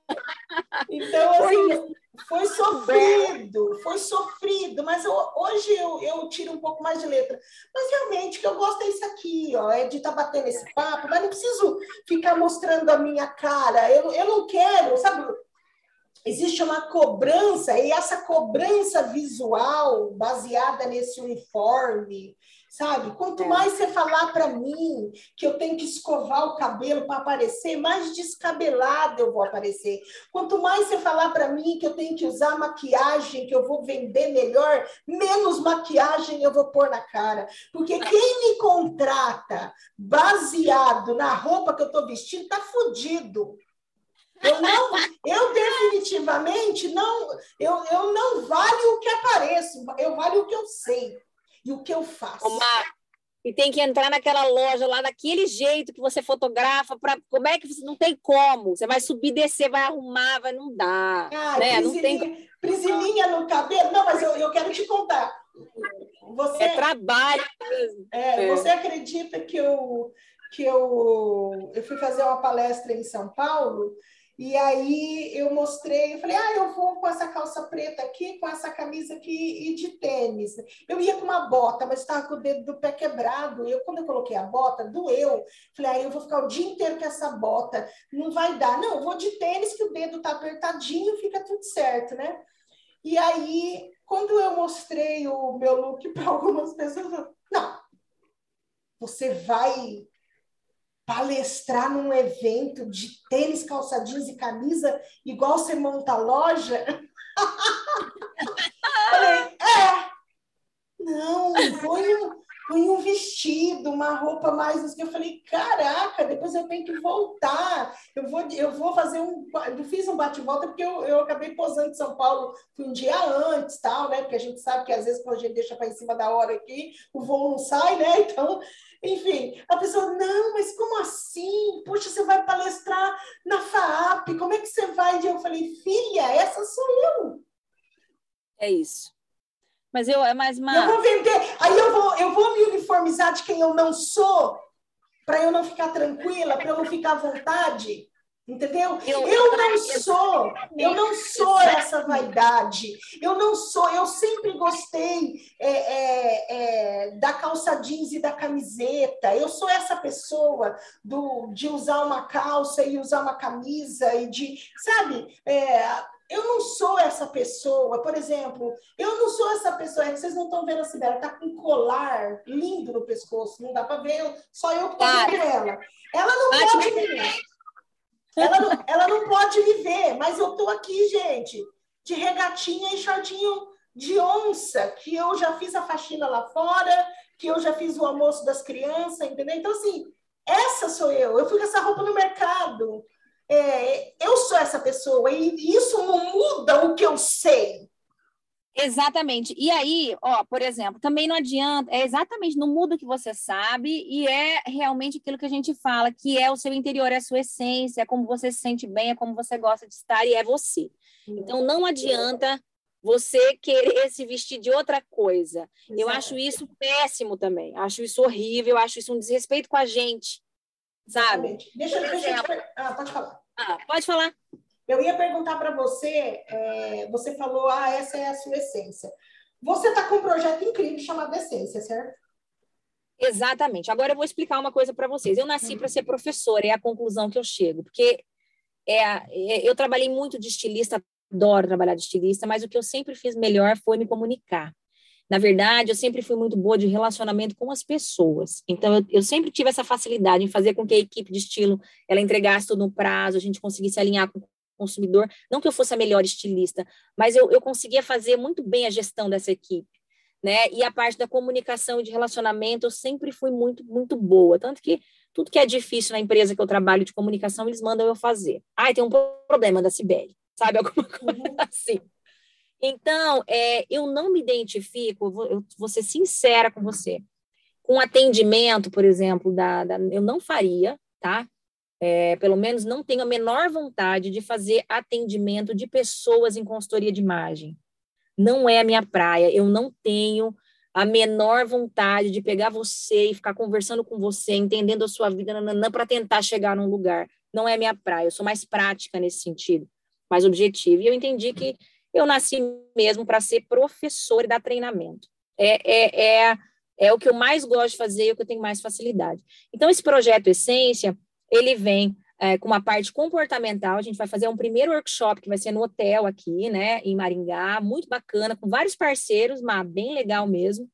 Então, assim, foi sofrido, foi sofrido, mas eu, hoje eu, eu tiro um pouco mais de letra. Mas realmente, o que eu gosto é isso aqui, ó, é de estar tá batendo esse papo, mas não preciso ficar mostrando a minha cara. Eu, eu não quero, sabe? Existe uma cobrança, e essa cobrança visual baseada nesse uniforme, sabe? Quanto é. mais você falar para mim que eu tenho que escovar o cabelo para aparecer, mais descabelada eu vou aparecer. Quanto mais você falar para mim que eu tenho que usar maquiagem, que eu vou vender melhor, menos maquiagem eu vou pôr na cara. Porque quem me contrata baseado na roupa que eu estou vestindo tá fudido. Eu não, eu definitivamente não, eu, eu não valho o que apareço, eu valho o que eu sei e o que eu faço. Uma... E tem que entrar naquela loja lá daquele jeito que você fotografa, para como é que você não tem como? Você vai subir, descer, vai arrumar, vai não dá. Ah, né? não tem prisilinha no cabelo. Não, mas eu, eu quero te contar. Você, é trabalho mesmo. É, é. Você acredita que eu, que eu, eu fui fazer uma palestra em São Paulo e aí eu mostrei, eu falei, ah, eu vou com essa calça preta aqui, com essa camisa aqui e de tênis. Eu ia com uma bota, mas estava com o dedo do pé quebrado. Eu, quando eu coloquei a bota, doeu. Falei, ah, eu vou ficar o dia inteiro com essa bota, não vai dar. Não, eu vou de tênis, que o dedo tá apertadinho, fica tudo certo, né? E aí, quando eu mostrei o meu look para <laughs> algumas pessoas, não, você vai palestrar num evento de tênis, calça jeans e camisa, igual você monta loja? <laughs> Falei, é. Não, põe um, põe um vestido, uma roupa mais. Eu falei, caraca, depois eu tenho que voltar. Eu vou, eu vou fazer um. Eu fiz um bate-volta porque eu, eu acabei posando em São Paulo um dia antes, tal, né? Porque a gente sabe que às vezes quando a gente deixa para em cima da hora aqui, o voo não sai, né? Então enfim, a pessoa, não, mas como assim? Poxa, você vai palestrar na FAAP, como é que você vai? E eu falei, filha, essa sou eu. É isso. Mas eu é mais uma. Eu vou vender, aí eu vou, eu vou me uniformizar de quem eu não sou, para eu não ficar tranquila, para eu não ficar à vontade. Entendeu? Eu, eu não sou, eu não sou essa vaidade. Eu não sou, eu sempre gostei é, é, é, da calça jeans e da camiseta. Eu sou essa pessoa do, de usar uma calça e usar uma camisa e de, sabe? É, eu não sou essa pessoa, por exemplo, eu não sou essa pessoa, é que vocês não estão vendo a Sibela, tá com um colar lindo no pescoço, não dá para ver, só eu que tô vendo ela. Ela não pode ver. Ela não, ela não pode me ver, mas eu tô aqui, gente, de regatinha e shortinho de onça, que eu já fiz a faxina lá fora, que eu já fiz o almoço das crianças, entendeu? Então, assim, essa sou eu. Eu fui com essa roupa no mercado. É, eu sou essa pessoa e isso não muda o que eu sei. Exatamente. E aí, ó, por exemplo, também não adianta, é exatamente no mundo que você sabe e é realmente aquilo que a gente fala, que é o seu interior, é a sua essência, é como você se sente bem, é como você gosta de estar e é você. Então não adianta você querer <laughs> se vestir de outra coisa. Eu acho isso péssimo também. Acho isso horrível, acho isso um desrespeito com a gente. Sabe? Deixa, deixa eu te... Ah, pode falar. Ah, pode falar. Eu ia perguntar para você, é, você falou, ah, essa é a sua essência. Você está com um projeto incrível chamado Essência, certo? Exatamente. Agora eu vou explicar uma coisa para vocês. Eu nasci para ser professora, é a conclusão que eu chego, porque é, é, eu trabalhei muito de estilista, adoro trabalhar de estilista, mas o que eu sempre fiz melhor foi me comunicar. Na verdade, eu sempre fui muito boa de relacionamento com as pessoas. Então, eu, eu, sempre tive essa facilidade em fazer com que a equipe de estilo ela entregasse tudo no prazo, a gente conseguisse alinhar com consumidor. Não que eu fosse a melhor estilista, mas eu, eu conseguia fazer muito bem a gestão dessa equipe. Né? E a parte da comunicação e de relacionamento eu sempre fui muito, muito boa. Tanto que tudo que é difícil na empresa que eu trabalho de comunicação, eles mandam eu fazer. Ah, tem um problema da Cibele, sabe? <laughs> Alguma coisa uhum. assim. Então, é, eu não me identifico, eu vou, eu vou ser sincera com você, com atendimento, por exemplo, da, da, eu não faria, tá? É, pelo menos não tenho a menor vontade de fazer atendimento de pessoas em consultoria de imagem. Não é a minha praia. Eu não tenho a menor vontade de pegar você e ficar conversando com você, entendendo a sua vida para tentar chegar num lugar. Não é a minha praia. Eu sou mais prática nesse sentido, mais objetiva. E eu entendi que eu nasci mesmo para ser professor e dar treinamento. É, é, é, é o que eu mais gosto de fazer e o que eu tenho mais facilidade. Então, esse projeto Essência, ele vem é, com uma parte comportamental. A gente vai fazer um primeiro workshop que vai ser no hotel aqui, né, em Maringá, muito bacana, com vários parceiros, mas bem legal mesmo.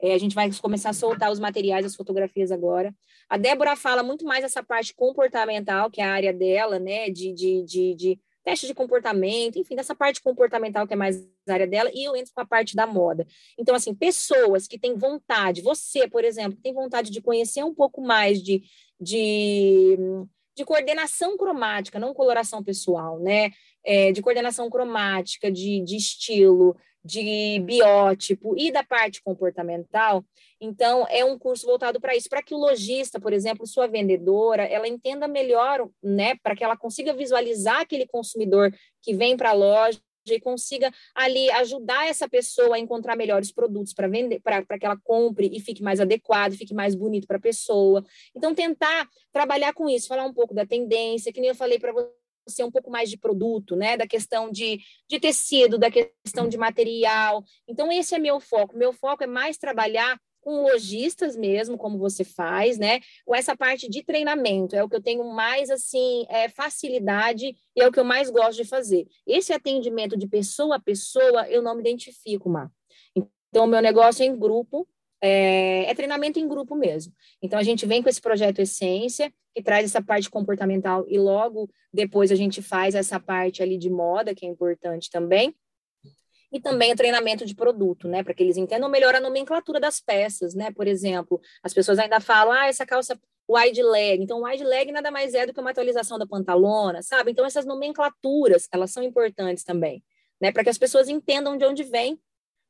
É, a gente vai começar a soltar os materiais, as fotografias agora. A Débora fala muito mais essa parte comportamental, que é a área dela, né, de, de, de, de teste de comportamento, enfim, dessa parte comportamental que é mais a área dela, e eu entro com a parte da moda. Então, assim, pessoas que têm vontade, você, por exemplo, tem vontade de conhecer um pouco mais de, de, de coordenação cromática, não coloração pessoal, né? É, de coordenação cromática, de, de estilo, de biótipo e da parte comportamental. Então, é um curso voltado para isso, para que o lojista, por exemplo, sua vendedora, ela entenda melhor, né, para que ela consiga visualizar aquele consumidor que vem para a loja e consiga ali ajudar essa pessoa a encontrar melhores produtos para vender, para que ela compre e fique mais adequado, fique mais bonito para a pessoa. Então, tentar trabalhar com isso, falar um pouco da tendência, que nem eu falei para você ser um pouco mais de produto, né? Da questão de, de tecido, da questão de material. Então, esse é meu foco. Meu foco é mais trabalhar com lojistas mesmo, como você faz, né? Com essa parte de treinamento, é o que eu tenho mais, assim, é, facilidade e é o que eu mais gosto de fazer. Esse atendimento de pessoa a pessoa, eu não me identifico, Má. Então, meu negócio é em grupo, é, é, treinamento em grupo mesmo. Então, a gente vem com esse projeto Essência, que traz essa parte comportamental, e logo depois a gente faz essa parte ali de moda, que é importante também e também o treinamento de produto, né, para que eles entendam melhor a nomenclatura das peças, né, por exemplo, as pessoas ainda falam, ah, essa calça wide leg, então wide leg nada mais é do que uma atualização da pantalona, sabe? Então essas nomenclaturas, elas são importantes também, né, para que as pessoas entendam de onde vem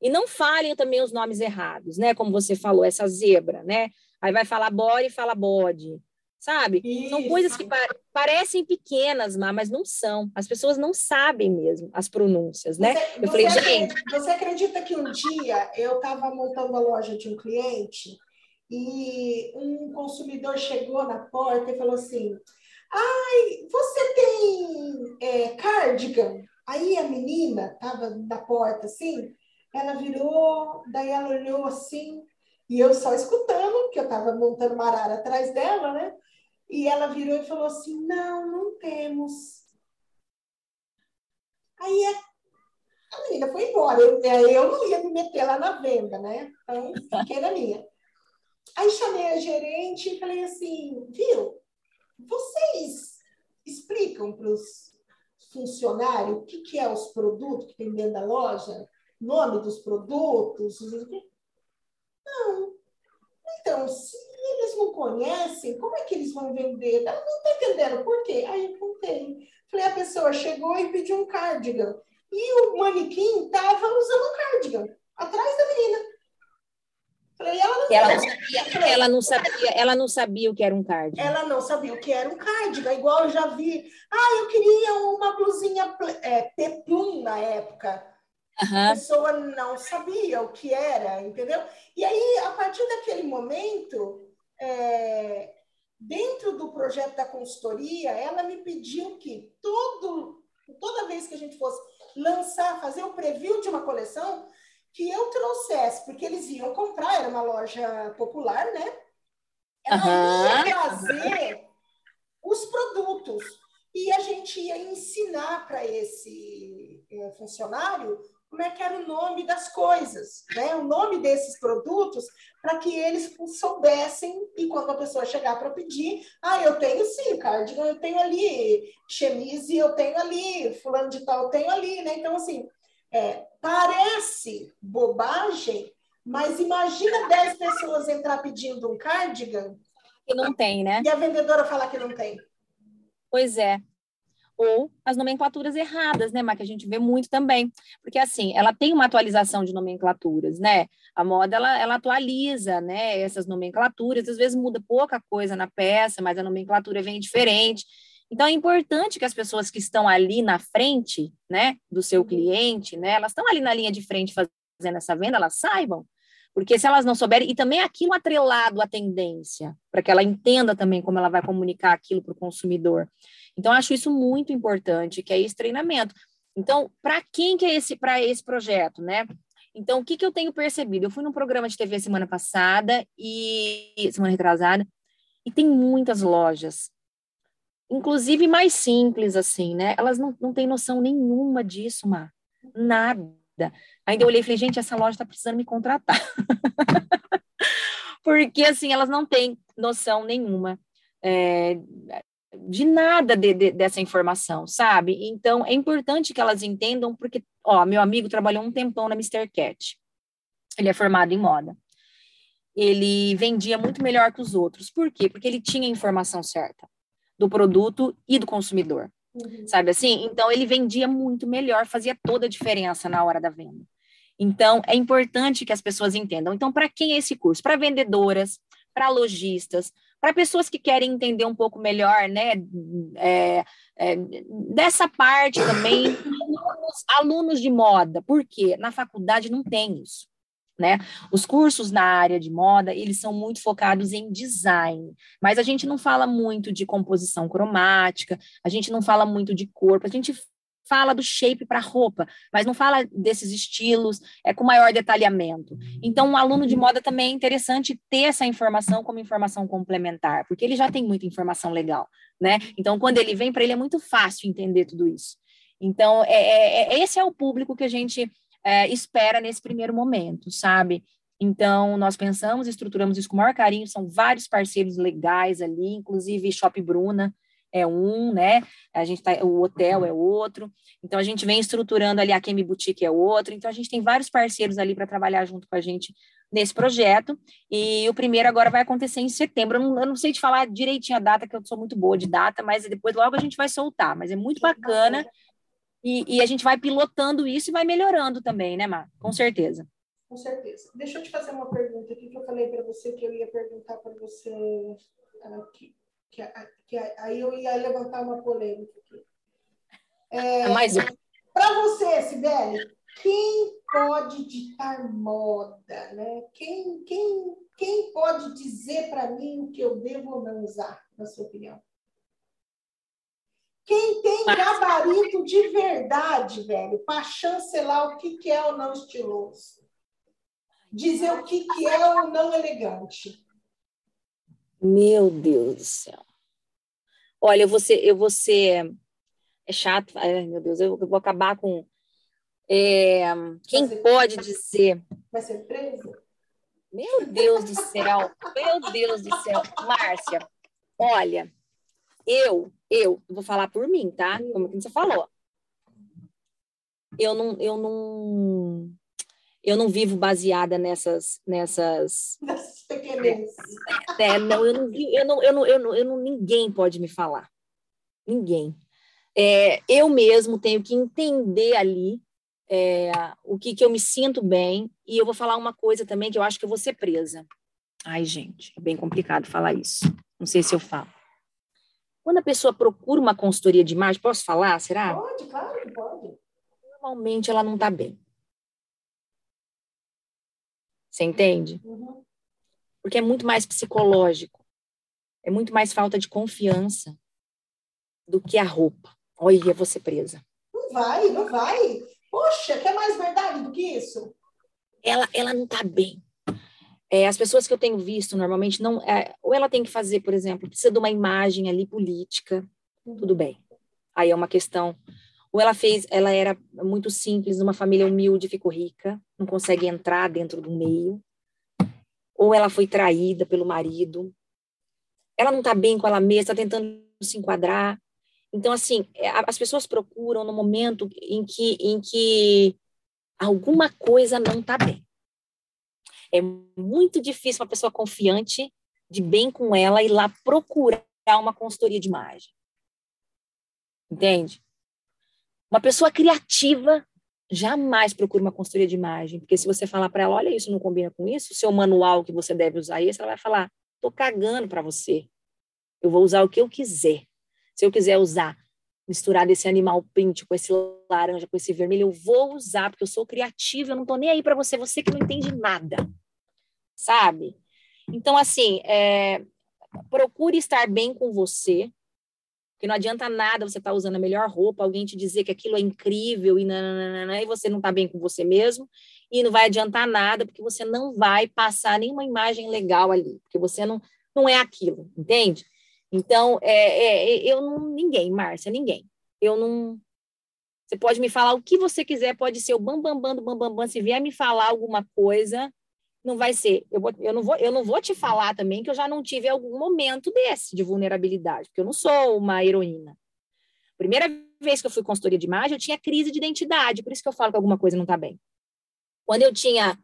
e não falem também os nomes errados, né, como você falou, essa zebra, né, aí vai falar body e fala body, sabe? Isso. São coisas que pa parecem pequenas, mas não são. As pessoas não sabem mesmo as pronúncias, né? Você, eu falei, gente. Você acredita que um dia eu estava montando a loja de um cliente e um consumidor chegou na porta e falou assim: Ai, você tem é, cardigan? Aí a menina estava na porta assim, ela virou, daí ela olhou assim, e eu só escutando, que eu estava montando uma arara atrás dela, né? E ela virou e falou assim: não, não temos. Aí a, a menina foi embora. Eu, é, eu não ia me meter lá na venda, né? Então, fiquei na minha. Aí chamei a gerente e falei assim: viu, vocês explicam para os funcionários o que, que é os produtos que tem dentro da loja? Nome dos produtos? Não. Então, se eles não conhecem, como é que eles vão vender? Ela não está entendendo por quê. Aí eu contei. Falei, a pessoa chegou e pediu um cardigan. E o manequim estava usando um cardigan, atrás da menina. Falei, ela não, ela não sabia, Falei, ela não sabia, ela não sabia o que era um cardigan. Ela não sabia o que era um cardigan, igual eu já vi. Ah, eu queria uma blusinha é, peplum na época. Uhum. A pessoa não sabia o que era, entendeu? E aí, a partir daquele momento, é, dentro do projeto da consultoria, ela me pediu que todo, toda vez que a gente fosse lançar, fazer o preview de uma coleção, que eu trouxesse, porque eles iam comprar, era uma loja popular, né? Ela uhum. ia trazer os produtos e a gente ia ensinar para esse é, funcionário como é que era o nome das coisas, né? o nome desses produtos, para que eles soubessem, e quando a pessoa chegar para pedir, ah, eu tenho sim, cardigan, eu tenho ali, chemise, eu tenho ali, fulano de tal, eu tenho ali, né? Então, assim, é, parece bobagem, mas imagina 10 pessoas entrar pedindo um cardigan. Que não tem, né? E a vendedora falar que não tem. Pois é. Ou as nomenclaturas erradas, né, mas que a gente vê muito também, porque assim, ela tem uma atualização de nomenclaturas, né? A moda ela, ela atualiza, né, essas nomenclaturas, às vezes muda pouca coisa na peça, mas a nomenclatura vem diferente. Então é importante que as pessoas que estão ali na frente, né, do seu uhum. cliente, né, elas estão ali na linha de frente fazendo essa venda, elas saibam porque se elas não souberem, e também aquilo atrelado à tendência, para que ela entenda também como ela vai comunicar aquilo para o consumidor. Então, acho isso muito importante, que é esse treinamento. Então, para quem que é esse, para esse projeto, né? Então, o que, que eu tenho percebido? Eu fui num programa de TV semana passada e semana retrasada, e tem muitas lojas, inclusive mais simples, assim, né? Elas não, não têm noção nenhuma disso, Mar. Nada. Ainda eu olhei e falei, gente, essa loja está precisando me contratar. <laughs> Porque, assim, elas não têm noção nenhuma é, de nada de, de, dessa informação, sabe? Então, é importante que elas entendam, porque, ó, meu amigo trabalhou um tempão na Mr. Cat. Ele é formado em moda. Ele vendia muito melhor que os outros. Por quê? Porque ele tinha a informação certa do produto e do consumidor. Uhum. Sabe assim? Então, ele vendia muito melhor, fazia toda a diferença na hora da venda. Então, é importante que as pessoas entendam. Então, para quem é esse curso? Para vendedoras, para lojistas, para pessoas que querem entender um pouco melhor, né, é, é, dessa parte também, alunos, alunos de moda, porque na faculdade não tem isso. Né? Os cursos na área de moda, eles são muito focados em design, mas a gente não fala muito de composição cromática, a gente não fala muito de corpo, a gente fala do shape para roupa, mas não fala desses estilos é com maior detalhamento. Então, um aluno de moda também é interessante ter essa informação como informação complementar, porque ele já tem muita informação legal, né? Então, quando ele vem para ele é muito fácil entender tudo isso. Então, é, é, é esse é o público que a gente é, espera nesse primeiro momento, sabe? Então, nós pensamos, estruturamos isso com o maior carinho, são vários parceiros legais ali, inclusive Shop Bruna, é um, né? A gente tá, o hotel é outro. Então a gente vem estruturando ali a Kemi Boutique é outro. Então a gente tem vários parceiros ali para trabalhar junto com a gente nesse projeto. E o primeiro agora vai acontecer em setembro. Eu não, eu não, sei te falar direitinho a data, que eu sou muito boa de data, mas depois logo a gente vai soltar. Mas é muito bacana. E, e a gente vai pilotando isso e vai melhorando também, né, Mar? Com certeza. Com certeza. Deixa eu te fazer uma pergunta aqui que eu falei para você que eu ia perguntar para você aqui que, que aí eu ia levantar uma polêmica aqui. É, Mais Para você, Sibeli, quem pode ditar moda? Né? Quem, quem, quem pode dizer para mim o que eu devo ou não usar, na sua opinião? Quem tem gabarito de verdade, velho, para chancelar o que, que é ou não estiloso? Dizer o que, que é ou não elegante? Meu Deus do céu. Olha, eu vou ser, eu vou ser é chato, ai meu Deus, eu vou acabar com é, quem ser, pode dizer. Vai ser preso? Meu Deus do céu, meu Deus do céu, Márcia, olha, eu, eu vou falar por mim, tá? Como você falou. Eu não, eu não, eu não vivo baseada nessas nessas pequenas. É, não, eu não, eu não, eu não, eu não, eu não, ninguém pode me falar, ninguém. É, eu mesmo tenho que entender ali é, o que que eu me sinto bem e eu vou falar uma coisa também que eu acho que eu vou ser presa. Ai, gente, é bem complicado falar isso. Não sei se eu falo. Quando a pessoa procura uma consultoria de imagem, posso falar? Será? Pode, claro que pode. Normalmente ela não está bem. Você entende? Uhum. Porque é muito mais psicológico. É muito mais falta de confiança do que a roupa. Olha, você presa. Não vai, não vai. Poxa, quer mais verdade do que isso? Ela, ela não está bem. É, as pessoas que eu tenho visto normalmente não, é, ou ela tem que fazer, por exemplo, precisa de uma imagem ali política, uhum. tudo bem. Aí é uma questão ou ela fez, ela era muito simples, uma família humilde, ficou rica, não consegue entrar dentro do meio. Ou ela foi traída pelo marido. Ela não está bem com ela mesma, está tentando se enquadrar. Então, assim, é, as pessoas procuram no momento em que, em que alguma coisa não está bem. É muito difícil uma pessoa confiante, de bem com ela, ir lá procurar uma consultoria de imagem. Entende? Uma pessoa criativa jamais procura uma consultoria de imagem, porque se você falar para ela, olha, isso não combina com isso, o seu manual que você deve usar esse, ela vai falar, tô cagando para você. Eu vou usar o que eu quiser. Se eu quiser usar misturar esse animal print com esse laranja, com esse vermelho, eu vou usar, porque eu sou criativa, eu não tô nem aí para você, você que não entende nada, sabe? Então, assim, é, procure estar bem com você, porque não adianta nada você estar tá usando a melhor roupa, alguém te dizer que aquilo é incrível e, nananana, e você não está bem com você mesmo, e não vai adiantar nada, porque você não vai passar nenhuma imagem legal ali, porque você não, não é aquilo, entende? Então, é, é, eu não. Ninguém, Márcia, ninguém. Eu não. Você pode me falar o que você quiser, pode ser o bambambam bam, bam, do bambambam. Bam, bam. Se vier me falar alguma coisa, não vai ser. Eu, vou, eu, não vou, eu não vou te falar também que eu já não tive algum momento desse de vulnerabilidade, porque eu não sou uma heroína. Primeira vez que eu fui consultoria de imagem, eu tinha crise de identidade, por isso que eu falo que alguma coisa não está bem. Quando eu tinha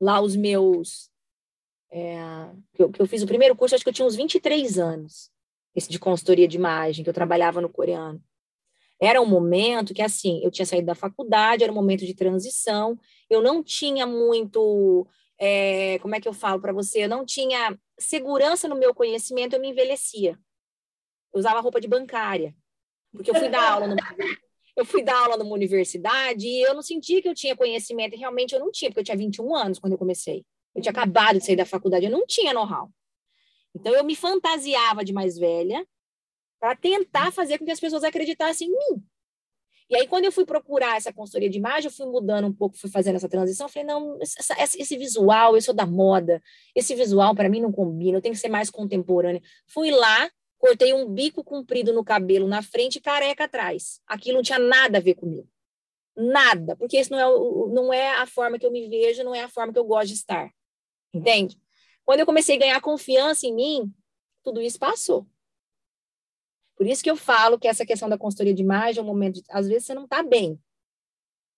lá os meus. É, que, eu, que eu fiz o primeiro curso, acho que eu tinha uns 23 anos esse de consultoria de imagem, que eu trabalhava no coreano. Era um momento que, assim, eu tinha saído da faculdade, era um momento de transição, eu não tinha muito, é, como é que eu falo para você, eu não tinha segurança no meu conhecimento, eu me envelhecia. Eu usava roupa de bancária, porque eu fui dar aula eu fui dar aula numa universidade e eu não sentia que eu tinha conhecimento, e realmente eu não tinha, porque eu tinha 21 anos quando eu comecei. Eu tinha acabado de sair da faculdade, eu não tinha know-how. Então, eu me fantasiava de mais velha para tentar fazer com que as pessoas acreditassem em mim. E aí, quando eu fui procurar essa consultoria de imagem, eu fui mudando um pouco, fui fazendo essa transição. Falei, não, essa, esse visual, eu sou da moda, esse visual para mim não combina, eu tenho que ser mais contemporânea. Fui lá, cortei um bico comprido no cabelo na frente e careca atrás. Aquilo não tinha nada a ver comigo. Nada, porque isso não é, não é a forma que eu me vejo, não é a forma que eu gosto de estar. Entende? Quando eu comecei a ganhar confiança em mim, tudo isso passou. Por isso que eu falo que essa questão da consultoria de imagem é um momento, de, às vezes você não está bem,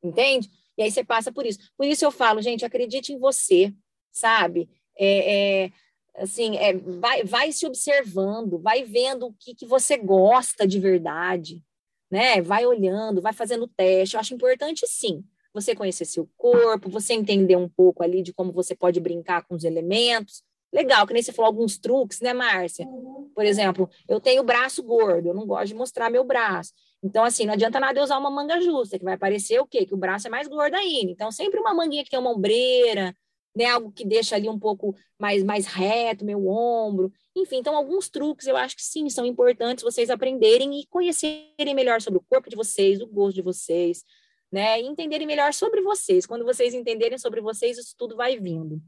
entende? E aí você passa por isso. Por isso eu falo, gente, acredite em você, sabe? É, é, assim, é, vai, vai se observando, vai vendo o que, que você gosta de verdade, né? Vai olhando, vai fazendo teste. Eu acho importante, sim você conhecer seu corpo, você entender um pouco ali de como você pode brincar com os elementos. Legal, que nem você falou alguns truques, né, Márcia? Uhum. Por exemplo, eu tenho braço gordo, eu não gosto de mostrar meu braço. Então, assim, não adianta nada eu usar uma manga justa, que vai parecer o quê? Que o braço é mais gordo ainda. Então, sempre uma manguinha que tem uma ombreira, né? Algo que deixa ali um pouco mais, mais reto, meu ombro. Enfim, então, alguns truques eu acho que sim, são importantes vocês aprenderem e conhecerem melhor sobre o corpo de vocês, o gosto de vocês, né? E entenderem melhor sobre vocês. Quando vocês entenderem sobre vocês, isso tudo vai vindo.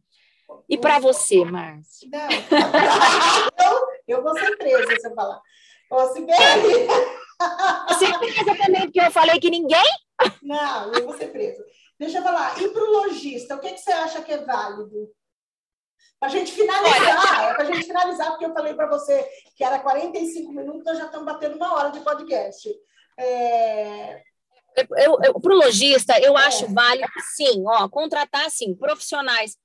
E para você, Márcia? eu, eu vou ser presa se eu falar. Ô, Sibeli! Você é presa também porque eu falei que ninguém? Não, eu vou ser presa. Deixa eu falar. E para o lojista, o que, que você acha que é válido? Para a gente finalizar, é para a gente finalizar, porque eu falei para você que era 45 minutos, nós já estamos batendo uma hora de podcast. É, para o lojista, eu é. acho válido, sim, ó, contratar, sim, profissionais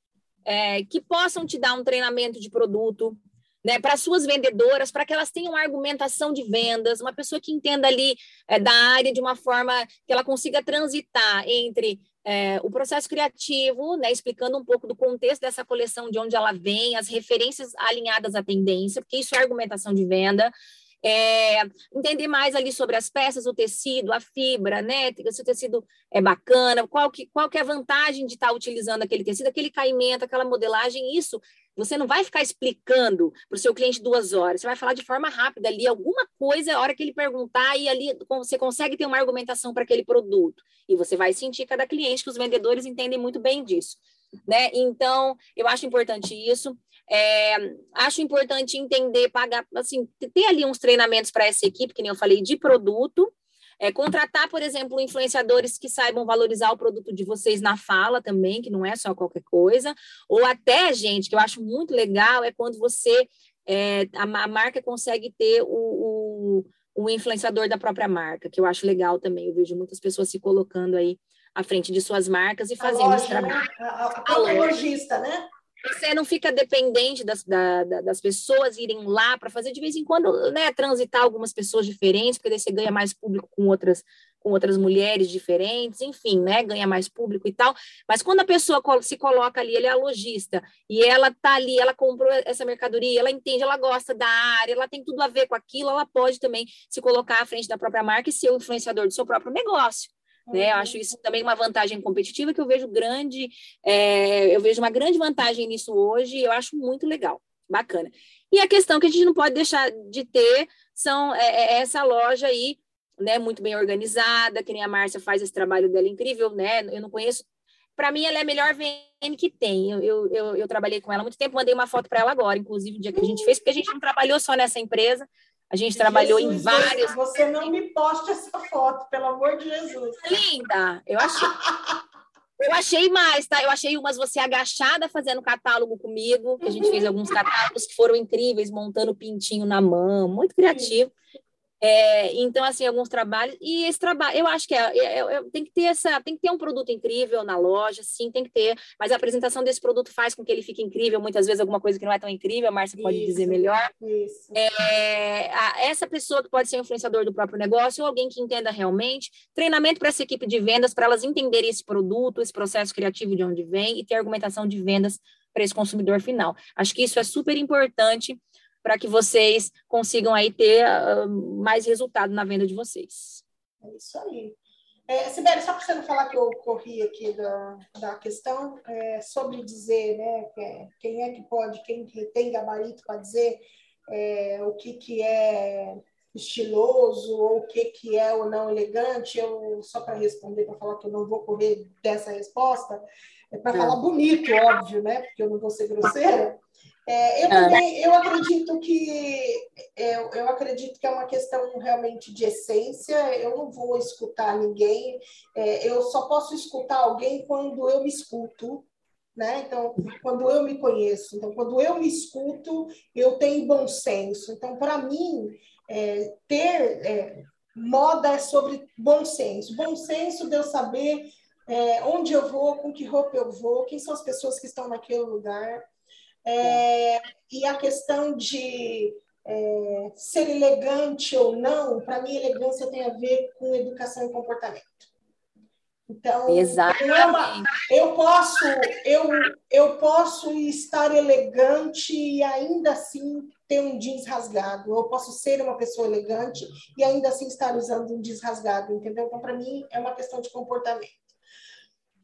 é, que possam te dar um treinamento de produto, né, para suas vendedoras, para que elas tenham argumentação de vendas, uma pessoa que entenda ali é, da área de uma forma que ela consiga transitar entre é, o processo criativo, né, explicando um pouco do contexto dessa coleção, de onde ela vem, as referências alinhadas à tendência, porque isso é argumentação de venda, é, entender mais ali sobre as peças, o tecido, a fibra, né? Se o tecido é bacana, qual que, qual que é a vantagem de estar tá utilizando aquele tecido, aquele caimento, aquela modelagem, isso você não vai ficar explicando para o seu cliente duas horas, você vai falar de forma rápida ali, alguma coisa, a hora que ele perguntar, e ali você consegue ter uma argumentação para aquele produto. E você vai sentir cada cliente, que os vendedores entendem muito bem disso. Né? Então, eu acho importante isso. É, acho importante entender, pagar, assim, ter ali uns treinamentos para essa equipe, que nem eu falei, de produto. É, contratar, por exemplo, influenciadores que saibam valorizar o produto de vocês na fala também, que não é só qualquer coisa. Ou até, gente, que eu acho muito legal, é quando você, é, a, a, marca consegue ter o, o, o influenciador da própria marca, que eu acho legal também. Eu vejo muitas pessoas se colocando aí à frente de suas marcas e fazendo esse trabalho. Né? A, a, a, a lojista, né? Você não fica dependente das, da, das pessoas irem lá para fazer de vez em quando, né, transitar algumas pessoas diferentes, porque daí você ganha mais público com outras com outras mulheres diferentes, enfim, né, ganha mais público e tal. Mas quando a pessoa se coloca ali, ele é a lojista e ela tá ali, ela comprou essa mercadoria, ela entende, ela gosta da área, ela tem tudo a ver com aquilo, ela pode também se colocar à frente da própria marca e ser o influenciador do seu próprio negócio. Né? Eu acho isso também uma vantagem competitiva que eu vejo grande, é, eu vejo uma grande vantagem nisso hoje, eu acho muito legal, bacana. E a questão que a gente não pode deixar de ter são é, é essa loja aí, né, muito bem organizada, que nem a Márcia faz esse trabalho dela incrível, né? Eu não conheço. Para mim, ela é a melhor VM que tem. Eu, eu, eu, eu trabalhei com ela há muito tempo, mandei uma foto para ela agora, inclusive, o dia que a gente fez, porque a gente não trabalhou só nessa empresa, a gente trabalhou Jesus, em vários. Você não me poste essa foto, pelo amor de Jesus. Linda! Eu achei. Eu achei mais, tá? Eu achei umas você agachada fazendo catálogo comigo, que a gente fez alguns catálogos que foram incríveis, montando pintinho na mão, muito criativo. É, então, assim, alguns trabalhos. E esse trabalho, eu acho que é, é, é, tem que ter essa, tem que ter um produto incrível na loja, sim, tem que ter. Mas a apresentação desse produto faz com que ele fique incrível. Muitas vezes alguma coisa que não é tão incrível, a Márcia pode isso, dizer melhor. É, a, essa pessoa que pode ser influenciador do próprio negócio, ou alguém que entenda realmente, treinamento para essa equipe de vendas, para elas entenderem esse produto, esse processo criativo de onde vem e ter argumentação de vendas para esse consumidor final. Acho que isso é super importante para que vocês consigam aí ter uh, mais resultado na venda de vocês. É isso aí. É, Sibeli, só para você não falar que eu corri aqui da, da questão, é, sobre dizer né, é, quem é que pode, quem tem gabarito para dizer é, o que, que é estiloso ou o que, que é ou não elegante, eu só para responder, para falar que eu não vou correr dessa resposta, é para é. falar bonito, óbvio, né? Porque eu não vou ser grosseira. É, eu ah. também, eu acredito que eu, eu acredito que é uma questão realmente de essência. Eu não vou escutar ninguém. É, eu só posso escutar alguém quando eu me escuto, né? Então, quando eu me conheço. Então, quando eu me escuto, eu tenho bom senso. Então, para mim, é, ter é, moda é sobre bom senso. Bom senso de eu saber é, onde eu vou, com que roupa eu vou, quem são as pessoas que estão naquele lugar. É, e a questão de é, ser elegante ou não, para mim, elegância tem a ver com educação e comportamento. Então, Exatamente. eu posso eu, eu posso estar elegante e ainda assim ter um jeans rasgado. Eu posso ser uma pessoa elegante e ainda assim estar usando um jeans rasgado, entendeu? Então, para mim, é uma questão de comportamento.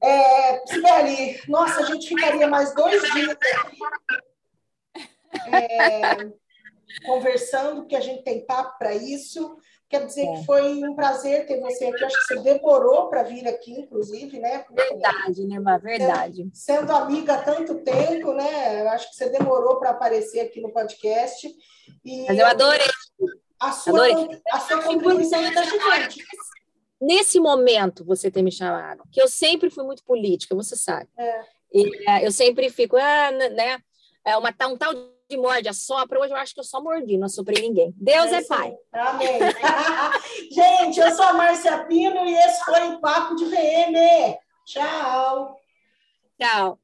É, Sibeli, nossa, a gente ficaria mais dois dias é, conversando, porque a gente tem papo para isso. Quer dizer é. que foi um prazer ter você aqui. Acho que você demorou para vir aqui, inclusive, né? Verdade, né, Verdade. Sendo, sendo, amiga há tanto tempo, né? Eu acho que você demorou para aparecer aqui no podcast. E Mas eu adorei. A sua, adorei. A sua contribuição é gigante nesse momento você ter me chamado, que eu sempre fui muito política, você sabe. É. E, é, eu sempre fico, ah, né? É uma, um tal de morde a sopra, hoje eu acho que eu só mordi, não soprei ninguém. Deus é, é pai. Amém. <laughs> Gente, eu sou a Márcia Pino e esse foi o Papo de VM. Tchau. Tchau.